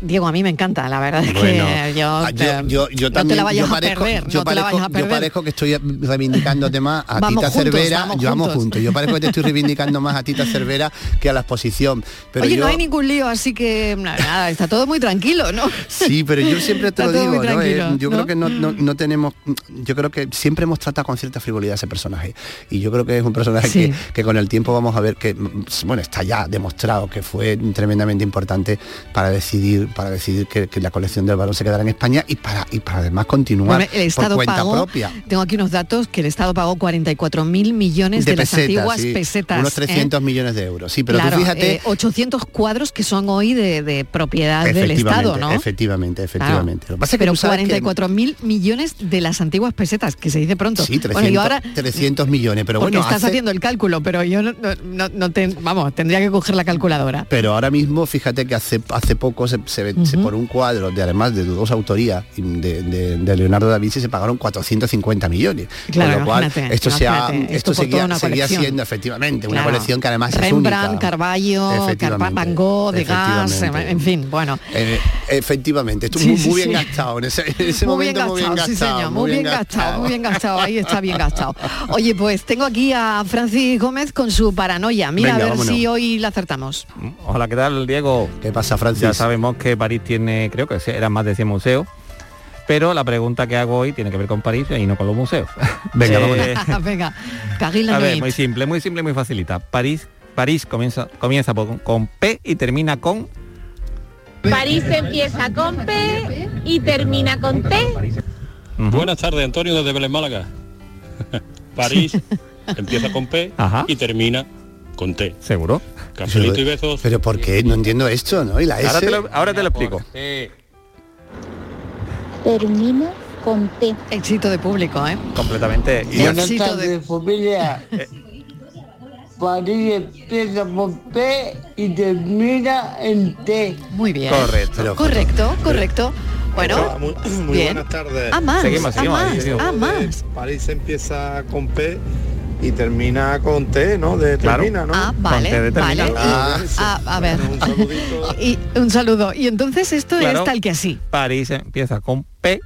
Speaker 11: Diego, a mí me encanta, la verdad es
Speaker 30: Bueno,
Speaker 11: que yo,
Speaker 30: Ah, yo, yo, yo
Speaker 11: no
Speaker 30: también
Speaker 11: te la vayas
Speaker 30: yo
Speaker 11: a
Speaker 30: parezco,
Speaker 11: perder,
Speaker 30: yo
Speaker 11: no
Speaker 30: parezco-
Speaker 11: vayas a
Speaker 30: yo
Speaker 11: perder.
Speaker 30: parezco que estoy reivindicándote más a
Speaker 11: Vamos
Speaker 30: Tita
Speaker 11: juntos,
Speaker 30: Cervera,
Speaker 11: vamos
Speaker 30: yo vamos
Speaker 11: juntos.
Speaker 30: juntos. Yo parezco que te estoy reivindicando más a Tita Cervera que a la exposición. Pero
Speaker 11: Oye, no hay ningún lío, así que nada, está todo muy tranquilo, ¿no?
Speaker 30: Sí, pero yo siempre te lo digo, ¿no? Eh, yo creo que no, no- tenemos, yo creo que siempre hemos tratado con cierta frivolidad a ese personaje. Y yo creo que es un personaje
Speaker 11: Sí.
Speaker 30: que, que con el tiempo vamos a ver que, bueno, está ya demostrado que fue tremendamente importante importante para decidir, para decidir que, que la colección del balón se quedará en España y para, y para además continuar
Speaker 11: Bueno, el Estado
Speaker 30: por cuenta
Speaker 11: pagó,
Speaker 30: propia.
Speaker 11: tengo aquí unos datos, que el Estado pagó 44 mil millones de, las
Speaker 30: pesetas,
Speaker 11: antiguas
Speaker 30: sí.
Speaker 11: pesetas.
Speaker 30: Unos
Speaker 11: ¿eh?
Speaker 30: 300 millones de euros. Sí, pero
Speaker 11: claro,
Speaker 30: tú fíjate...
Speaker 11: eh, 800 cuadros que son hoy de, de propiedad del Estado, ¿no?
Speaker 30: efectivamente, efectivamente. Lo que pasa que
Speaker 11: Pero
Speaker 30: tú sabes que-
Speaker 11: 44 mil millones de las antiguas pesetas, que se dice pronto.
Speaker 30: Sí, 300,
Speaker 11: bueno, ahora
Speaker 30: 300 millones, pero
Speaker 11: porque
Speaker 30: bueno,
Speaker 11: estás
Speaker 30: hace-
Speaker 11: haciendo el cálculo, pero yo no, no- no- no te- vamos, tendría que coger la calculadora.
Speaker 30: Pero ahora mismo, fíjate que hace, hace poco se, se, por un cuadro de además de dudosa autoría de, de- de Leonardo da Vinci se pagaron 450 millones.
Speaker 11: Claro,
Speaker 30: Con lo cual,
Speaker 11: imagínate,
Speaker 30: esto, se ha-
Speaker 11: imagínate,
Speaker 30: esto
Speaker 11: esto
Speaker 30: seguía,
Speaker 11: una
Speaker 30: seguía siendo efectivamente una colección que además
Speaker 11: Rembrandt,
Speaker 30: es única.
Speaker 11: Carballo, Carpa- Van Gogh, Degas, en fin, bueno.
Speaker 30: Eh, efectivamente, estuvo
Speaker 11: Sí,
Speaker 30: muy,
Speaker 11: sí,
Speaker 30: muy bien
Speaker 11: sí.
Speaker 30: gastado en ese, en ese
Speaker 11: muy bien
Speaker 30: momento muy bien
Speaker 11: gastado, sí
Speaker 30: gastado.
Speaker 11: señor, muy, bien gastado, muy bien gastado, ahí está bien gastado. *laughs* Oye, pues tengo aquí a Francis Gómez con su paranoia. Mira
Speaker 14: Venga,
Speaker 11: a ver
Speaker 14: vámonos.
Speaker 11: si hoy la acertamos.
Speaker 14: Hola, ¿qué tal, Diego?
Speaker 30: ¿Qué pasa, Francis?
Speaker 14: Ya sabemos que París tiene, creo que eran más de 100 museos, pero la pregunta que hago hoy tiene que ver con París y no con los museos. *laughs*
Speaker 30: Venga,
Speaker 14: Eh, *laughs*
Speaker 11: Venga, Paris la
Speaker 14: a ver, muy simple, muy simple, muy facilita. París, París comienza, comienza por- con P y termina con
Speaker 31: París empieza con P y termina con T.
Speaker 32: Buenas tardes, Antonio desde Belén Málaga. *laughs* París empieza con P
Speaker 30: Ajá.
Speaker 32: y termina con T.
Speaker 14: ¿Seguro?
Speaker 32: Cafelito y besos.
Speaker 30: Pero ¿por qué? No entiendo esto, ¿no? Y la S...
Speaker 14: Ahora te lo, ahora te lo explico.
Speaker 11: Termina con T. Éxito de público, ¿eh?
Speaker 14: Completamente. Y
Speaker 11: Buenas Éxito de- tardes,
Speaker 33: familia. *laughs* París empieza por P y termina en T.
Speaker 11: Muy bien.
Speaker 14: Correcto.
Speaker 11: Correcto, correcto. Bueno,
Speaker 34: Hola, muy, muy
Speaker 11: bien.
Speaker 34: buenas tardes.
Speaker 11: Ah, más, Seguimos, ah, seguimos, más, seguimos. ah, más.
Speaker 34: París empieza con P y termina con T, ¿no? De
Speaker 14: Claro.
Speaker 34: termina, ¿no?
Speaker 11: Ah, vale, vale. Y-
Speaker 34: Ah,
Speaker 11: ah, a ver. *laughs* Y un saludo. Y entonces esto
Speaker 14: Claro.
Speaker 11: es tal que así.
Speaker 14: París empieza con P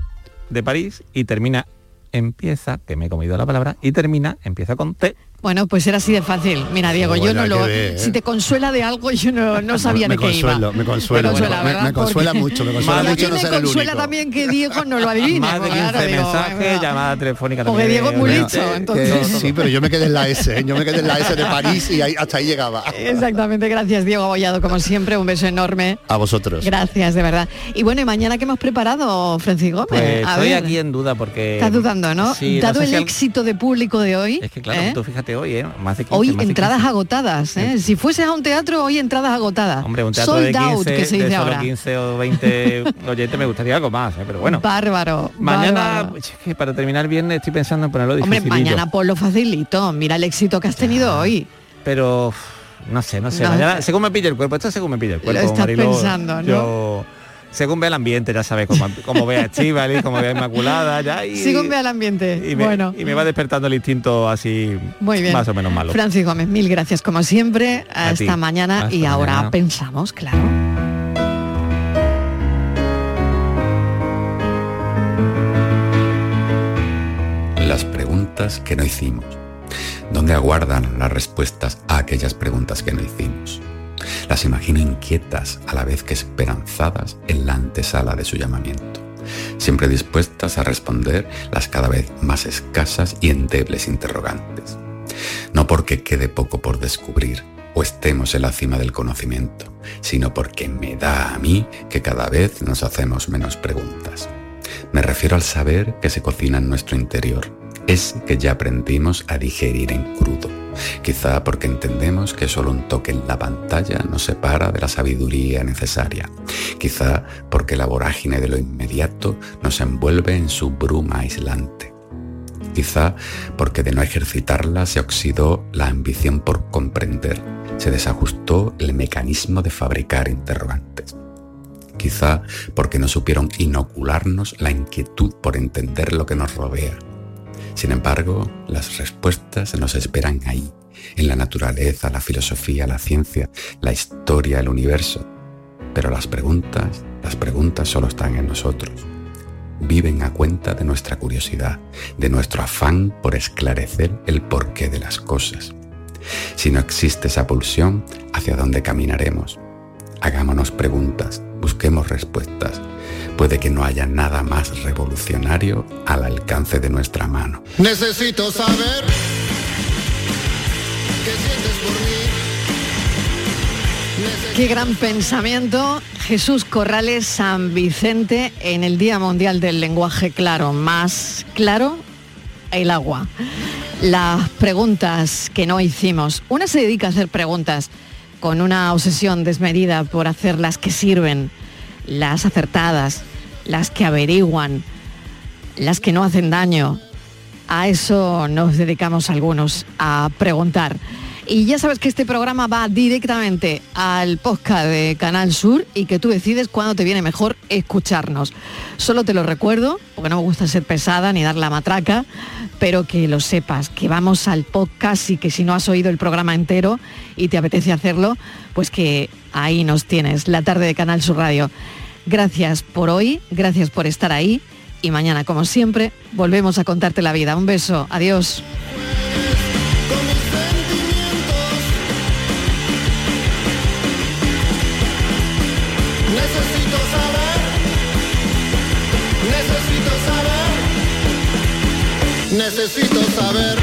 Speaker 14: de París y termina, empieza, que me he comido la palabra, y termina, empieza con T.
Speaker 11: Bueno, pues era así de fácil. Mira, Diego, yo no lo.
Speaker 14: ver, ¿eh?
Speaker 11: Si te consuela de algo, yo no, no *laughs* sabía
Speaker 30: me
Speaker 11: de qué
Speaker 30: consuelo,
Speaker 11: iba.
Speaker 30: me consuelo,
Speaker 11: Te consuela,
Speaker 30: me- me-
Speaker 11: ¿verdad?
Speaker 30: me consuela
Speaker 11: Porque-
Speaker 30: mucho, me consuela
Speaker 11: a
Speaker 30: mucho
Speaker 11: mí
Speaker 30: no
Speaker 11: me
Speaker 30: ser el
Speaker 11: consuela
Speaker 30: único.
Speaker 11: también que Diego no lo *laughs* adivine.
Speaker 14: Más de
Speaker 11: porque,
Speaker 14: 15
Speaker 11: claro, digo,
Speaker 14: mensajes, llamada telefónica
Speaker 11: Porque
Speaker 14: también.
Speaker 11: Diego es muy listo, entonces.
Speaker 30: Que sí, pero yo me quedé en la S, ¿eh? yo me quedé en la S de París y ahí- hasta ahí llegaba.
Speaker 11: Exactamente, gracias Diego Abollado, como siempre, un beso enorme.
Speaker 30: A vosotros.
Speaker 11: Gracias, de verdad. Y bueno, ¿y mañana qué hemos preparado, Francis Gómez?
Speaker 14: Pues
Speaker 11: A
Speaker 14: estoy
Speaker 11: ver,
Speaker 14: aquí en duda porque...
Speaker 11: Estás dudando, ¿no?
Speaker 14: Sí, no
Speaker 11: Dado
Speaker 14: sé
Speaker 11: el
Speaker 14: si al-
Speaker 11: éxito de público de hoy.
Speaker 14: Es que claro,
Speaker 11: ¿eh?
Speaker 14: tú fíjate hoy, ¿eh? Más de 15,
Speaker 11: Hoy
Speaker 14: más
Speaker 11: entradas
Speaker 14: 15.
Speaker 11: agotadas, ¿eh? Si fueses a un teatro, hoy entradas agotadas.
Speaker 14: Hombre, un teatro
Speaker 11: Sold
Speaker 14: de 15,
Speaker 11: out, que se dice ahora.
Speaker 14: 15 o 20 *laughs* oyentes me gustaría algo más, ¿eh? pero bueno.
Speaker 11: Bárbaro.
Speaker 14: Mañana,
Speaker 11: bárbaro.
Speaker 14: para terminar el viernes estoy pensando en ponerlo
Speaker 11: Hombre,
Speaker 14: dificilillo.
Speaker 11: mañana por lo facilito. Mira el éxito que has tenido hoy.
Speaker 14: Pero no sé, no sé.
Speaker 11: No.
Speaker 14: Mañana, según me pille el cuerpo, esto según me pille el cuerpo.
Speaker 11: estás
Speaker 14: Mariló,
Speaker 11: pensando, ¿no?
Speaker 14: Yo, según vea el ambiente, ya sabes, como, como vea *laughs* a Estíbaliz, como vea Inmaculada, ya y,
Speaker 11: Sigo ve al ambiente.
Speaker 14: y me,
Speaker 11: bueno,
Speaker 14: y me va despertando el instinto así
Speaker 11: muy bien.
Speaker 14: más o menos malo.
Speaker 11: Francis Gómez, mil gracias como siempre.
Speaker 14: A
Speaker 11: Hasta
Speaker 14: ti.
Speaker 11: mañana
Speaker 14: Hasta
Speaker 11: y ahora pensamos, claro.
Speaker 35: Las preguntas que no hicimos. ¿Dónde aguardan las respuestas a aquellas preguntas que no hicimos? Las imagino inquietas a la vez que esperanzadas en la antesala de su llamamiento, siempre dispuestas a responder las cada vez más escasas y endebles interrogantes. No porque quede poco por descubrir o estemos en la cima del conocimiento, sino porque me da a mí que cada vez nos hacemos menos preguntas. Me refiero al saber que se cocina en nuestro interior, ese que ya aprendimos a digerir en crudo, quizá porque entendemos que solo un toque en la pantalla nos separa de la sabiduría necesaria, quizá porque la vorágine de lo inmediato nos envuelve en su bruma aislante, quizá porque de no ejercitarla se oxidó la ambición por comprender, se desajustó el mecanismo de fabricar interrogantes. Quizá porque no supieron inocularnos la inquietud por entender lo que nos rodea. Sin embargo, las respuestas nos esperan ahí, en la naturaleza, la filosofía, la ciencia, la historia, el universo. Pero las preguntas, las preguntas solo están en nosotros. Viven a cuenta de nuestra curiosidad, de nuestro afán por esclarecer el porqué de las cosas. Si no existe esa pulsión, ¿hacia dónde caminaremos? Hagámonos preguntas, busquemos respuestas. Puede que no haya nada más revolucionario al alcance de nuestra mano.
Speaker 36: Necesito saber qué sientes por mí.
Speaker 11: Qué gran pensamiento. Jesús Corrales San Vicente en el Día Mundial del Lenguaje Claro. Más claro, el agua. Las preguntas que no hicimos. Una se dedica a hacer preguntas con una obsesión desmedida por hacer las que sirven, las acertadas, las que averiguan, las que no hacen daño. A eso nos dedicamos algunos, a preguntar. Y ya sabes que este programa va directamente al podcast de Canal Sur y que tú decides cuándo te viene mejor escucharnos. Solo te lo recuerdo, porque no me gusta ser pesada ni dar la matraca, pero que lo sepas, que vamos al podcast y que si no has oído el programa entero y te apetece hacerlo, pues que ahí nos tienes, la tarde de Canal Sur Radio. Gracias por hoy, gracias por estar ahí y mañana, como siempre, volvemos a contarte la vida. Un beso, adiós.
Speaker 37: Necesito saber.